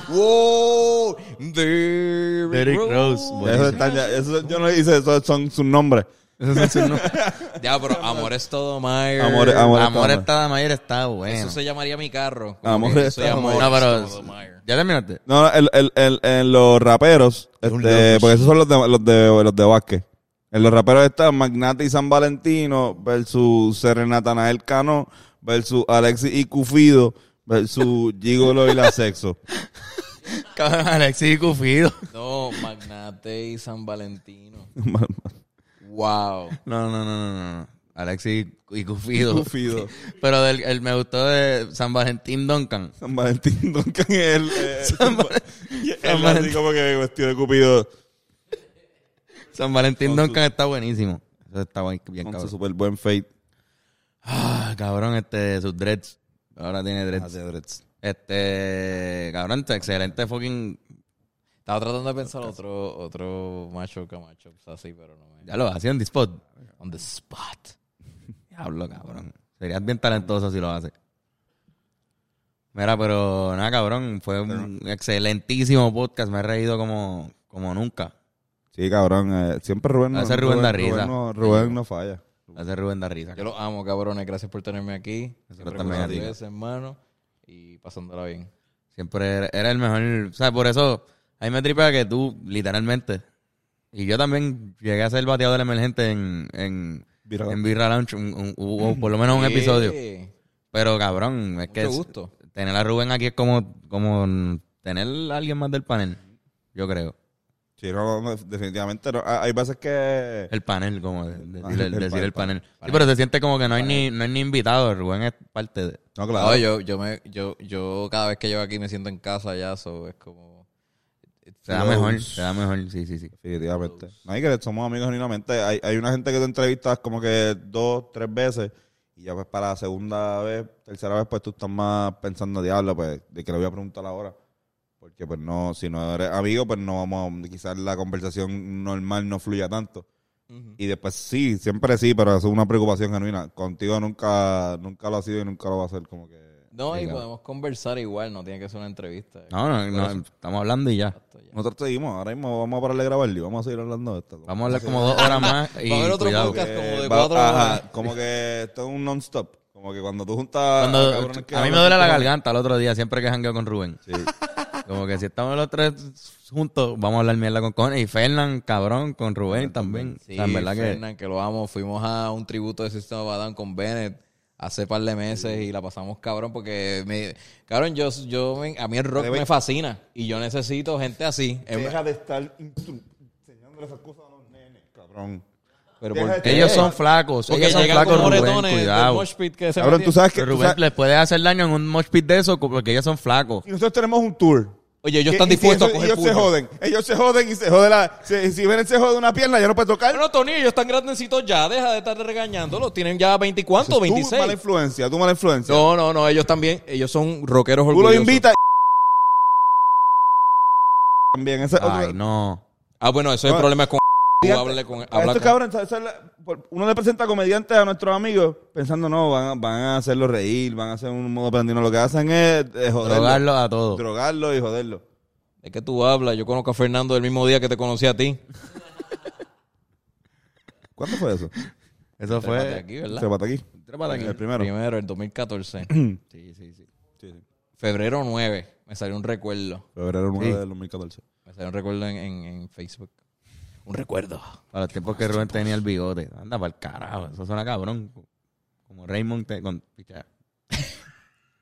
¡Wow! Derrick, Derrick Rose. Eso Buenísimo. están ya- eso yo no hice, eso son sus nombres. Esos son sus nombres. Ya, pero Amor es todo, Mayer. Amor- amor- Amor Estado está Mayer está bueno. Eso se llamaría mi carro. Amor es todo Amor No, pero... Stoudemire. ¿Ya terminaste? No, el, el, el, en los raperos, este, porque esos son los de, los de, los de básquet. En los raperos están Magnate y San Valentino versus Serenatanael Cano versus Alexis y Cufido versus Gigolo y la Sexo. Cabrón, Alexis y Cufido. No, Magnate y San Valentino. Wow. No, no, no, no, no. Alexis y Cufido. Cufido. Pero del, el, me gustó de San Valentín Duncan. San Valentín Duncan es el, eh, San Val- San así Valentín. como que vestido de Cupido San Valentín su- Duncan está buenísimo. Eso está bien, con su cabrón. super buen fade. Ah, cabrón, este, sus dreads. Ahora tiene dreads. Ah, dreads. Este, cabrón, este excelente fucking. Estaba tratando de pensar otro, otro macho camacho así, pero no me... Ya lo hacía en The Spot. On the spot. Diablo, cabrón. Serías bien talentoso si lo haces. Mira, pero nada, cabrón. Fue un excelentísimo podcast. Me he reído como, como nunca. Sí, cabrón. eh, siempre Rubén no, Ese Rubén da risa. Rubén no, Rubén no falla. Hace Rubén da risa. Yo los amo, cabrones. Gracias por tenerme aquí. Siempre también con a ti. ustedes, hermano. Y pasándola bien. Siempre era, era el mejor. O sea, por eso, a mí me tripea que tú, literalmente. Y yo también llegué a ser bateador emergente en, en, en Birra Lounge. un- por lo menos un episodio. Sí. Pero cabrón, es que Mucho es- gusto. tener a Rubén aquí es como, como tener a alguien más del panel. Yo creo. Sí, no, no, definitivamente no. Ah, Hay veces que... El panel, como de- de- Ah, decir, el, el decir pa- el panel. panel. Sí, pero se siente como que no hay ni, no hay ni invitado. Rubén es parte de. No, claro. No, yo, yo, me, yo, yo cada vez que llego aquí me siento en casa ya, so es como... Se da mejor, se da mejor, sí, sí, sí. Definitivamente. No hay que somos amigos genuinamente. Hay, hay una gente que te entrevistas como que dos, tres veces Y ya pues para la segunda vez, tercera vez, pues tú estás más pensando, diablo, pues, de que le voy a preguntar ahora. Porque pues no, si no eres amigo, pues no vamos, a- quizás la conversación normal no fluya tanto. Y después sí, siempre sí, pero eso es una preocupación genuina. Contigo nunca, nunca lo ha sido y nunca lo va a ser, como que... No, y podemos conversar igual, no tiene que ser una entrevista. No, no, no, estamos hablando y ya. Nosotros seguimos, ahora mismo vamos a pararle de grabar y vamos a seguir hablando de esto. Vamos a hablar como dos horas más y Va a haber otro cuidado. podcast. como de Eh, va- cuatro ajá, horas. como que esto es un non-stop. Como que cuando tú juntas... Cuando- que a mí me duele la garganta el otro día, siempre que jangueo con Rubén. Sí. Como que si estamos los tres juntos, vamos a hablar mierda con cojones. Y Fernán, cabrón, con Rubén también. Sí, en verdad que... Fernan, que lo amo. Fuimos a un tributo de System of a Down con Bennett hace par de meses y la pasamos cabrón porque me cabrón yo yo me- a mí el rock Debe- me fascina y yo necesito gente así Es- Deja de estar instru- enseñándole esas cosas a los nenes, cabrón. pero deja ¿por de-? Ellos son flacos, porque ellos son flacos, Rubén, cuidado. que se Cabrón, tú sabes que... Pero Rubén sabes- les puede hacer daño en un mosh pit de eso porque ellos son flacos. y nosotros tenemos un tour. Oye ellos están y si dispuestos eso- a coger Ellos se joden. Ellos se joden y se jode la... Si, si ven se jode una pierna, ya no puede tocar. no no Tony ellos están grandecitos ya deja de estar regañándolos tienen ya 20 y cuánto Tú, 26 mala influencia, tú mala influencia. no no no ellos también ellos son rockeros tú orgullosos los invitas... También, ese es otro- Ay, no. ah bueno ese es el No, problema con tú con A es por- uno le presenta comediantes a nuestros amigos pensando, no, van, a- van a hacerlo reír, van a hacer un modo pendino. Lo que hacen es eh, joderlo. Drogarlos a todos. Drogarlo y joderlo. ¿De qué tú hablas? Yo conozco a Fernando el mismo día que te conocí a ti. ¿Cuándo fue eso? Eso Trépate fue... aquí, ¿verdad? Pata aquí. Trépate aquí. El primero. Primero, el 2014. Sí, sí, sí. Sí, sí. Febrero 9. Me salió un recuerdo. Febrero 9 Sí. del 2014. Me salió un recuerdo en, en- en Facebook. Un recuerdo. Para los tiempos que Rubén tenía el bigote. Anda para el carajo. Eso suena cabrón. Como Raymond te- con... picha.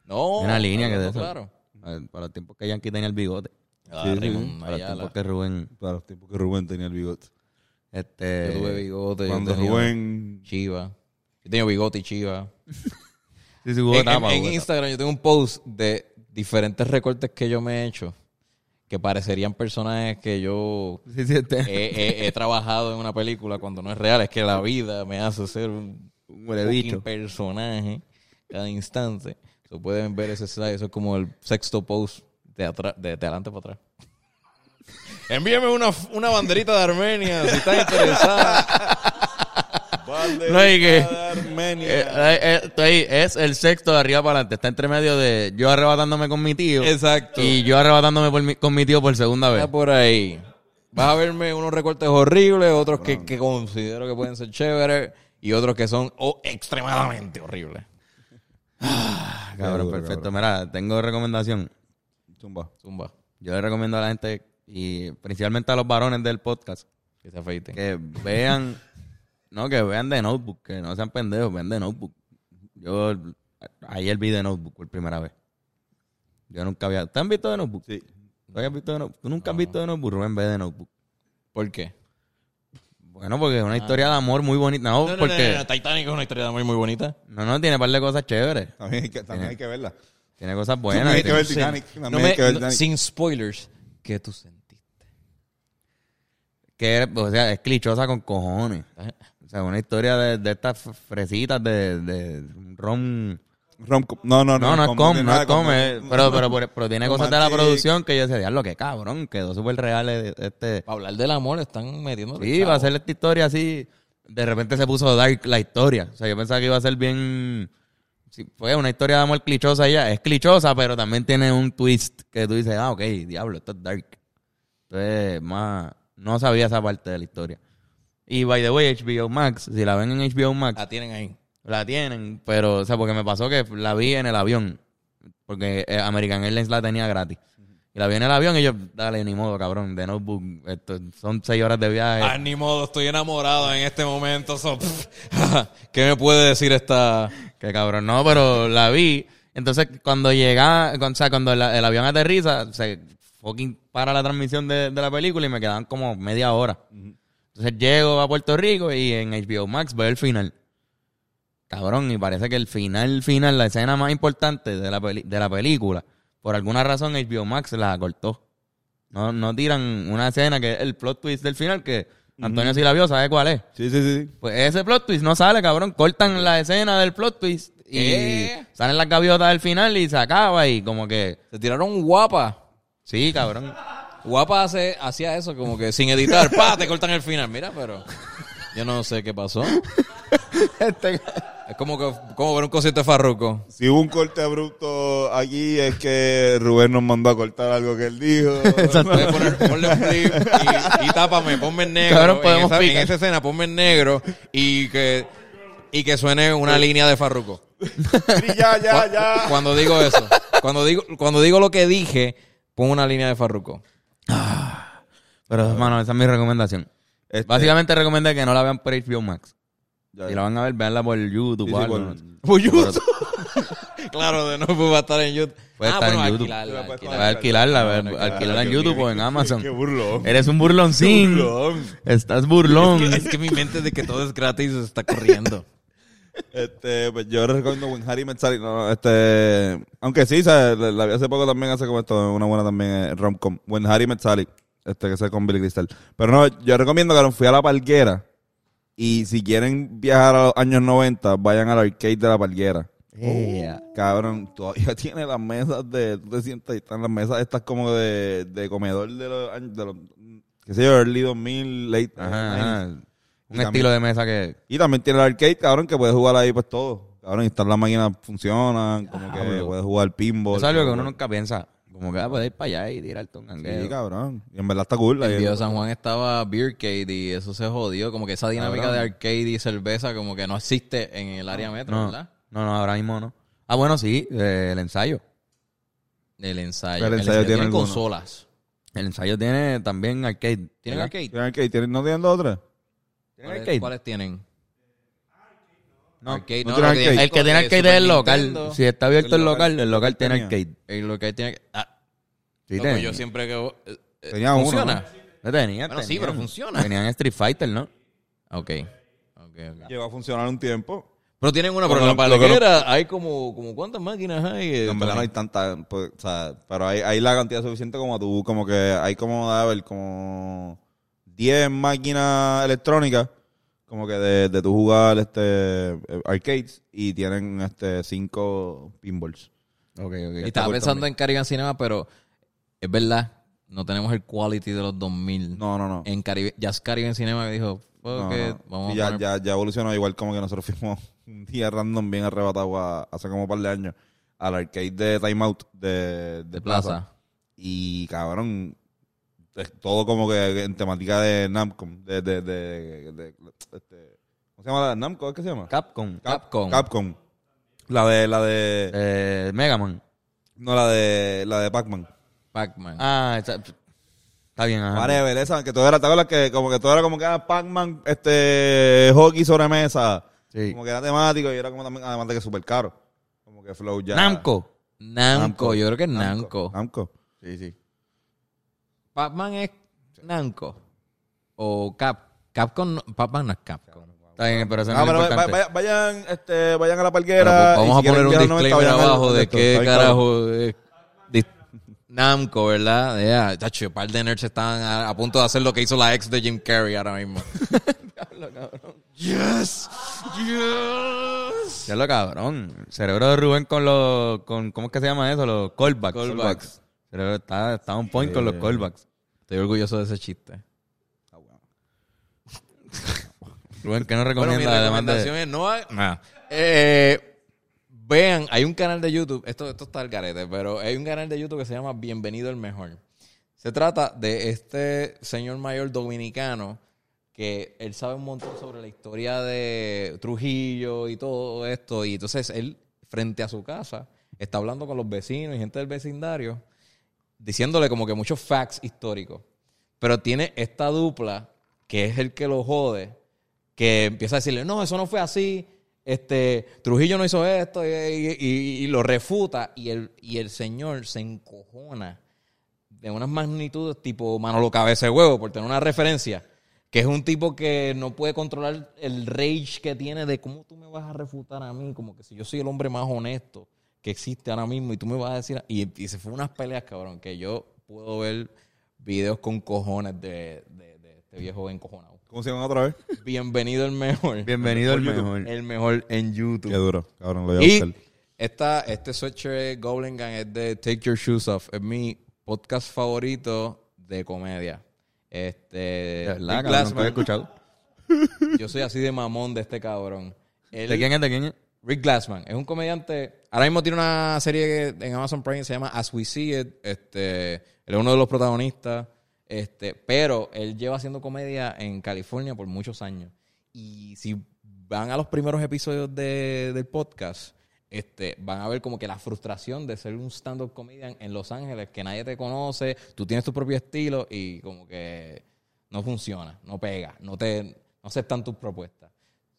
No. Una línea que de eso. Claro. Para los tiempos que Yankee tenía el bigote. Ah, Sí, sí, Raymond Para los tiempos que Rubén... Para los tiempos que Rubén tenía el bigote. Este... Yo tuve bigote. Cuando tenía Rubén... Chiva. Yo tengo bigote y chiva. Sí, sí, hubo En, tapa, en- Instagram yo tengo un post de diferentes recortes que yo me he hecho que parecerían personajes que yo tapa. Sí, sí, este... he, he- he trabajado en una película cuando no es real. Es que la vida me hace ser un Un personaje cada instante. So, pueden ver ese slide. Eso es como el sexto post de, atrás, de, de adelante para atrás. Envíame una, una banderita de Armenia si estás interesada. No, y que-. Eh, eh, es el sexto de arriba para adelante. Está entre medio de yo arrebatándome con mi tío. Exacto. Y yo arrebatándome por mi- con mi tío por segunda vez. Está por ahí. Vas a verme unos recortes horribles, otros que, que considero que pueden ser chéveres y otros que son oh, extremadamente horribles. Cabrón, duro, perfecto. Mira, tengo recomendación. Zumba. Zumba. Yo le recomiendo a la gente, y principalmente a los varones del podcast, Que se afeiten. que vean, no, que vean de Notebook, que no sean pendejos, vean de Notebook. Yo ayer vi de Notebook por primera vez. Yo nunca había. ¿Te han visto de Notebook? Sí. ¿Tú, habías visto de Notebook? ¿Tú nunca has visto de Notebook? Rubén ve de Notebook. ¿Por qué? Bueno, porque es una historia de amor muy bonita. No, No, no, porque. no, no, Titanic es una historia de amor muy bonita. No, no, tiene un par de cosas chéveres. También hay que, también hay que verla. Tiene cosas También buenas. hay que ver Titanic. También No hay me- que ver no- Titanic. sin spoilers, ¿qué tú sentiste? que, o sea, es clichosa con cojones. O sea, una historia de, de estas fresitas de, de rom... Rom-com. No, no, No, no es com, no es com, pero, pero, pero, pero tiene cosas de la producción que yo decía, diablo, qué cabrón, quedó súper real eh, este... Para hablar del amor están metiendo. Sí, va a ser esta historia así, de repente se puso dark la historia. O sea, yo pensaba que iba a ser bien... Sí, fue una historia de amor clichosa ya. Es clichosa, pero también tiene un twist que tú dices, ah, ok, diablo, esto es dark. Entonces, más... No sabía esa parte de la historia. Y, by the way, HBO Max, si la ven en HBO Max, La tienen ahí. la tienen, pero, o sea, porque me pasó que la vi en el avión. Porque eh, American Airlines la tenía gratis. Y la vi en el avión y yo, dale, ni modo, cabrón, de notebook. Esto, son seis horas de viaje. Ah, ni modo, estoy enamorado en este momento. so, ¿Qué me puede decir esta...? Que cabrón, no, pero la vi. Entonces, cuando llega, o sea, cuando la- el avión aterriza, se fucking para la transmisión de, de la película y me quedan como media hora. Entonces llego a Puerto Rico y en HBO Max veo el final. Cabrón, y parece que el final, final, la escena más importante de la, peli- de la película, por alguna razón HBO Max la cortó. No, no tiran una escena que es el plot twist del final que Antonio si la vio, ¿sabe cuál es? Sí, sí, sí. Pues ese plot twist no sale, cabrón. Cortan la escena del plot twist y ¿Qué? salen las gaviotas del final y se acaba y como que... Se tiraron guapa. Sí, cabrón. Guapa hace, hacía eso, como que sin editar, pa, te cortan el final. Mira, pero yo no sé qué pasó. Este Es como que como ver un concierto de Farruko. Si hubo un corte abrupto aquí es que Rubén nos mandó a cortar algo que él dijo. Puedes poner, ponle un flip y, y tápame, ponme en negro. Cabrón, en, podemos esa, en picar. esa escena ponme en negro y que, y que suene una línea de Farruko. ya, ya, ya. Cuando digo eso, cuando digo, cuando digo lo que dije, pon una línea de Farruko. Pero, hermano, esa es mi recomendación. Este- Básicamente recomendé que no la vean por HBO Max. Ya, Si la van a ver, veanla por YouTube Sí, o sí, algo. por- Por YouTube. claro, de nuevo va a estar en YouTube. Puede estar en YouTube. alquilarla, Puede alquilarla. Alquilarla, ver- no, alquilarla en Qué- YouTube qué- o en Amazon. Qué burlón. Eres un burloncín. burlón. Estás burlón. Es que mi mente de que todo es gratis se está corriendo. Este, pues yo recomiendo When Harry Met Sally. No, no, este, aunque sí, ¿sabes? la, la vi hace poco también, hace como esto, una buena también, eh, rom-com. When Harry Met Sally, este, que es con Billy Crystal. Pero no, yo recomiendo que fui a la Palguera. Y si quieren viajar a los años 90, vayan al arcade de la Palguera. Cabrón, todavía tiene las mesas de, tú te sientas y están las mesas estas como de, de comedor de los años, de los, qué sé yo, early 2000, late. Ajá, 90s. ajá. Y Un también- estilo de mesa que... y también tiene el arcade, cabrón, que puedes jugar ahí pues todo. Cabrón, instalar las máquinas funcionan, como que Diablo. puedes jugar pinball. Es algo que uno nunca piensa. Como que ah, puedes ir para allá y tirarte un Sí, gangueo. cabrón. Y en verdad está cool. En. Viejo San Juan estaba Beercade y eso se jodió. Como que esa dinámica Cabrón. de arcade y cerveza como que no existe en el área metro, No, ¿verdad? no, no, ahora mismo no. Ah, bueno, sí, eh, el ensayo. El ensayo. El ensayo tiene consolas. El ensayo tiene también arcade. ¿Tienen arcade? ¿Tienen arcade? ¿Tienen- ¿No tienen dos o tres? ¿Tienen ¿Cuáles, arcade? cuáles tienen? No. Arcade, No tiene arcade. El que tiene de arcade es el local. Nintendo. Si está abierto El el local. el local tiene tenía. arcade. El local tiene... Ah, Sí, loco, tenía. yo siempre que... eh, eh, uno, ¿Funciona? No tenía, Bueno, sí, pero funciona. Tenían Street Fighter, ¿no? Ok. Ok, ok. Llegó a funcionar un tiempo. Pero tienen una, pero la lo que no- palguera hay como, como ¿cuántas máquinas hay? Eh, en verdad no hay tanta, pues, o sea, pero hay, hay la cantidad suficiente como tú, como que hay como, a ver, como 10 máquinas electrónicas, como que de, de tu jugar este eh, arcades y tienen este 5 pinballs. Ok, ok. Y estaba cool pensando también. en Caribbean Cinema, pero es verdad, no tenemos el quality de los 2000. No, no, no. En Caribe, Jazz Caribbean Cinema me dijo, No, ok, no. vamos Sí, a ya, poner- ya, ya evolucionó igual como que nosotros fuimos un día random bien arrebatado a- hace como un par de años al arcade de Time Out de, de, de Plaza. plaza. Y cabrón, todo como que en temática de Namco, de, de, de, de- este, ¿cómo se llama la Namco? ¿Es que se llama? Capcom. Capcom. Capcom. La de, la de, Eh, Mega Man. no, la de, la de Pac-Man. Pac-Man. Ah, está, está bien, ajá. Whatever, esa, que todo era, ¿te acuerdas que como que todo era como que era Pac-Man, este, hockey sobre mesa? Sí. Como que era temático y era como también, además de que es súper caro. Como que Flow ya. Namco. Namco, yo creo que es Namco. Namco. Sí, sí. Pac-Man es Namco. O Cap. Capcom, no- Pac-Man no es Capcom. Está bien, pero eso no Ah, es lo pero importante. vaya- vayan, este, vayan a la Pero, palguera. pues, vamos y a poner un viajar a los 90, disclaimer abajo de esto. qué carajo es dis- Namco, ¿verdad? Ya, chacho, un par de nerds estaban a, a punto de hacer lo que hizo la ex de Jim Carrey ahora mismo. yes, yes. Ya lo cabrón. Cerebro de Rubén con los. Con, ¿Cómo es que se llama eso? Los callbacks. Callbacks. Cerebro está, está on point con los callbacks. Estoy orgulloso de ese chiste. Rubén, ¿qué nos Bueno, mi recomienda recomendación de.? es no ha- nada. Eh, vean, hay un canal de YouTube, esto, esto está al garete, pero hay un canal de YouTube que se llama Bienvenido el Mejor. Se trata de este señor mayor dominicano que él sabe un montón sobre la historia de Trujillo y todo esto. Y entonces él, frente a su casa, está hablando con los vecinos y gente del vecindario, diciéndole como que muchos facts históricos. Pero tiene esta dupla, que es el que lo jode, que empieza a decirle, no, eso no fue así, este, Trujillo no hizo esto, y, lo refuta, y el, y el señor se encojona de unas magnitudes tipo Manolo Cabeza de Huevo, por tener una referencia, que es un tipo que no puede controlar el rage que tiene de cómo tú me vas a refutar a mí, como que si yo soy el hombre más honesto que existe ahora mismo y tú me vas a decir, y, y se fue unas peleas, cabrón, que yo puedo ver videos con cojones de, de- de este viejo encojonado. ¿Cómo se llama otra vez? Bienvenido el mejor. Bienvenido el mejor. El mejor en YouTube. Qué duro, cabrón, lo voy a Y buscar. esta, este sweatshirt Goblin Gang es de Take Your Shoes Off. Es mi podcast favorito de comedia. Este. Cabrón, nunca Glassman. había escuchado. Yo soy así de mamón de este cabrón. Él- ¿De quién es? ¿De quién es? Rick Glassman es un comediante. Ahora mismo tiene una serie en Amazon Prime que se llama As We See It. Este, él es uno de los protagonistas. Este, pero él lleva haciendo comedia en California por muchos años. Y si van a los primeros episodios de- del podcast, este, van a ver como que la frustración de ser un stand-up comedian en Los Ángeles, que nadie te conoce, tú tienes tu propio estilo y como que no funciona, no pega, no te no aceptan tus propuestas.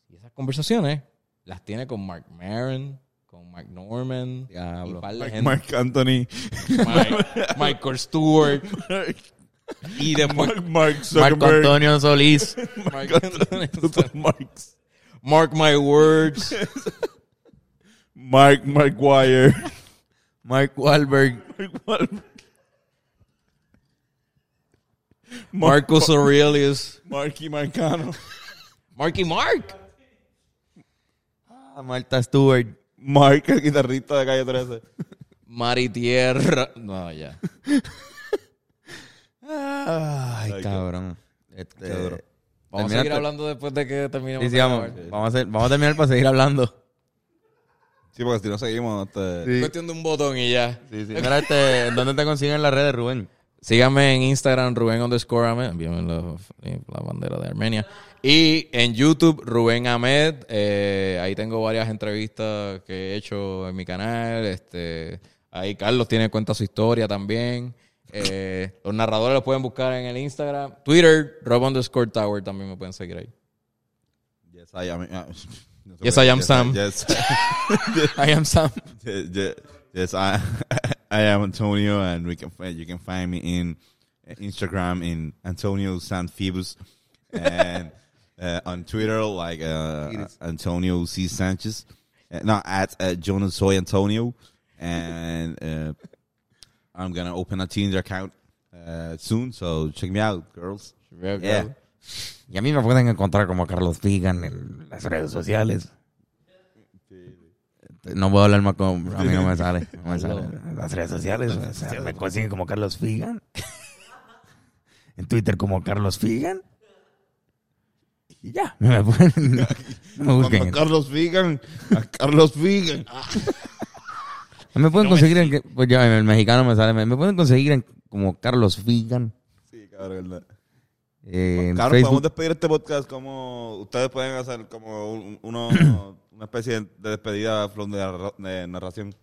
Y esas conversaciones las tiene con Mark Maron, con Mark Norman, Diablo. y un par de Mark, gente. Mark Anthony. Mike- Michael Stewart. y después Mark, Mark Marco Zuckerberg. Antonio Solís. Mark, Anthony- Marks. Mark my words. Mark, Mark Wire. Mark Wahlberg. Marcus Aurelius. Marky Marcano. Marky Mark. Ah, Marta Stewart. Mark, el guitarrista de Calle 13. Mari Tierra. No, ya. Ay, Ay, cabrón. Este, Qué duro. Vamos a seguir hablando después de que terminemos. Sí, sí, de vamos, grabar. vamos, a hacer- vamos a terminar para seguir hablando. Sí, porque si no seguimos, este... Sí. Cuestión de un botón y ya. Sí, sí. Mira, este, ¿dónde te consiguen en las redes, Rubén? Síganme en Instagram, Rubén underscore Ahmed. Envíame la, la bandera de Armenia. Y en YouTube, Rubén Ahmed. Eh, ahí tengo varias entrevistas que he hecho en mi canal. Este, ahí Carlos tiene cuenta su historia también. Eh, los narradores los pueden buscar en el Instagram. Twitter, Rob underscore Tower también me pueden seguir ahí. Yes, I am... no se Yes, I am Sam. Yes, I am Sam. yes, I, I am Antonio, and we can you can find me in Instagram in Antonio San Phoebus, and uh, on Twitter like uh, Antonio C Sanchez, uh, no at uh, Jonas Soy Antonio, and uh, I'm gonna open a Tinder account uh, soon, so check me out, girls. Yeah. Y a mí me pueden encontrar como Carlos Figan en las redes sociales. No puedo hablar más con... A mí no me sale. No me sale. En las redes sociales o sea, me consiguen como Carlos Figan. En Twitter como Carlos Figan. Y ya. Me pueden... No me busquen. Carlos Figan, a Carlos Figan. Me pueden conseguir en... que- Pues ya, el mexicano me sale. Me, me pueden conseguir en como Carlos Figan. Sí, cabrón, verdad. eh, Claro, Facebook. podemos despedir este podcast como ustedes pueden hacer como un- uno, una especie de despedida de narración.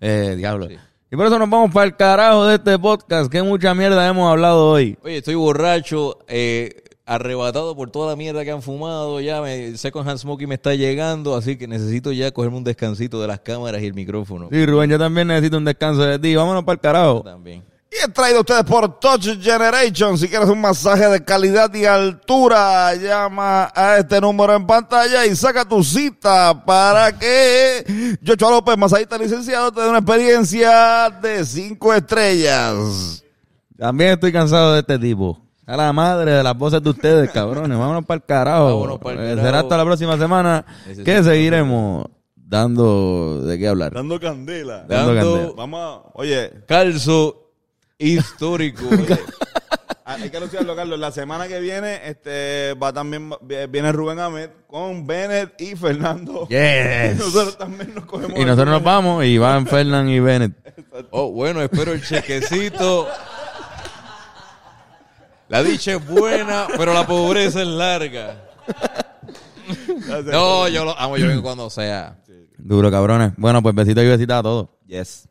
Eh, diablo. Y por eso nos vamos para el carajo de este podcast. Que mucha mierda hemos hablado hoy. Oye, estoy borracho, eh, arrebatado por toda la mierda que han fumado. Ya me Second Hand Smoky me está llegando, así que necesito ya cogerme un descansito de las cámaras y el micrófono. Sí, Rubén, yo también necesito un descanso de ti. Vámonos para el carajo. También. Y es traído a ustedes por Touch Generation. Si quieres un masaje de calidad y altura, llama a este número en pantalla y saca tu cita para que Joshua López, masajista licenciado, te dé una experiencia de cinco estrellas. También estoy cansado de este tipo. A la madre de las voces de ustedes, cabrones. Vámonos para el carajo. Vámonos pa'l Eh, carajo. Será hasta la próxima semana que seguiremos dando de qué hablar. Dando candela. Dando Dando candela. Vamos a, oye, calzo histórico. hay que anunciarlo, Carlos. La semana que viene este va también viene Rubén Ahmed con Bennett y Fernando. Yes. Nosotros también nos cogemos Y nosotros nos vamos y van Fernán y Bennett. oh, bueno, espero el chequecito. La dicha es buena, pero la pobreza es larga. No, yo lo amo, yo vengo cuando sea. Duro, cabrones. Bueno, pues besitos y besitas a todos. Yes.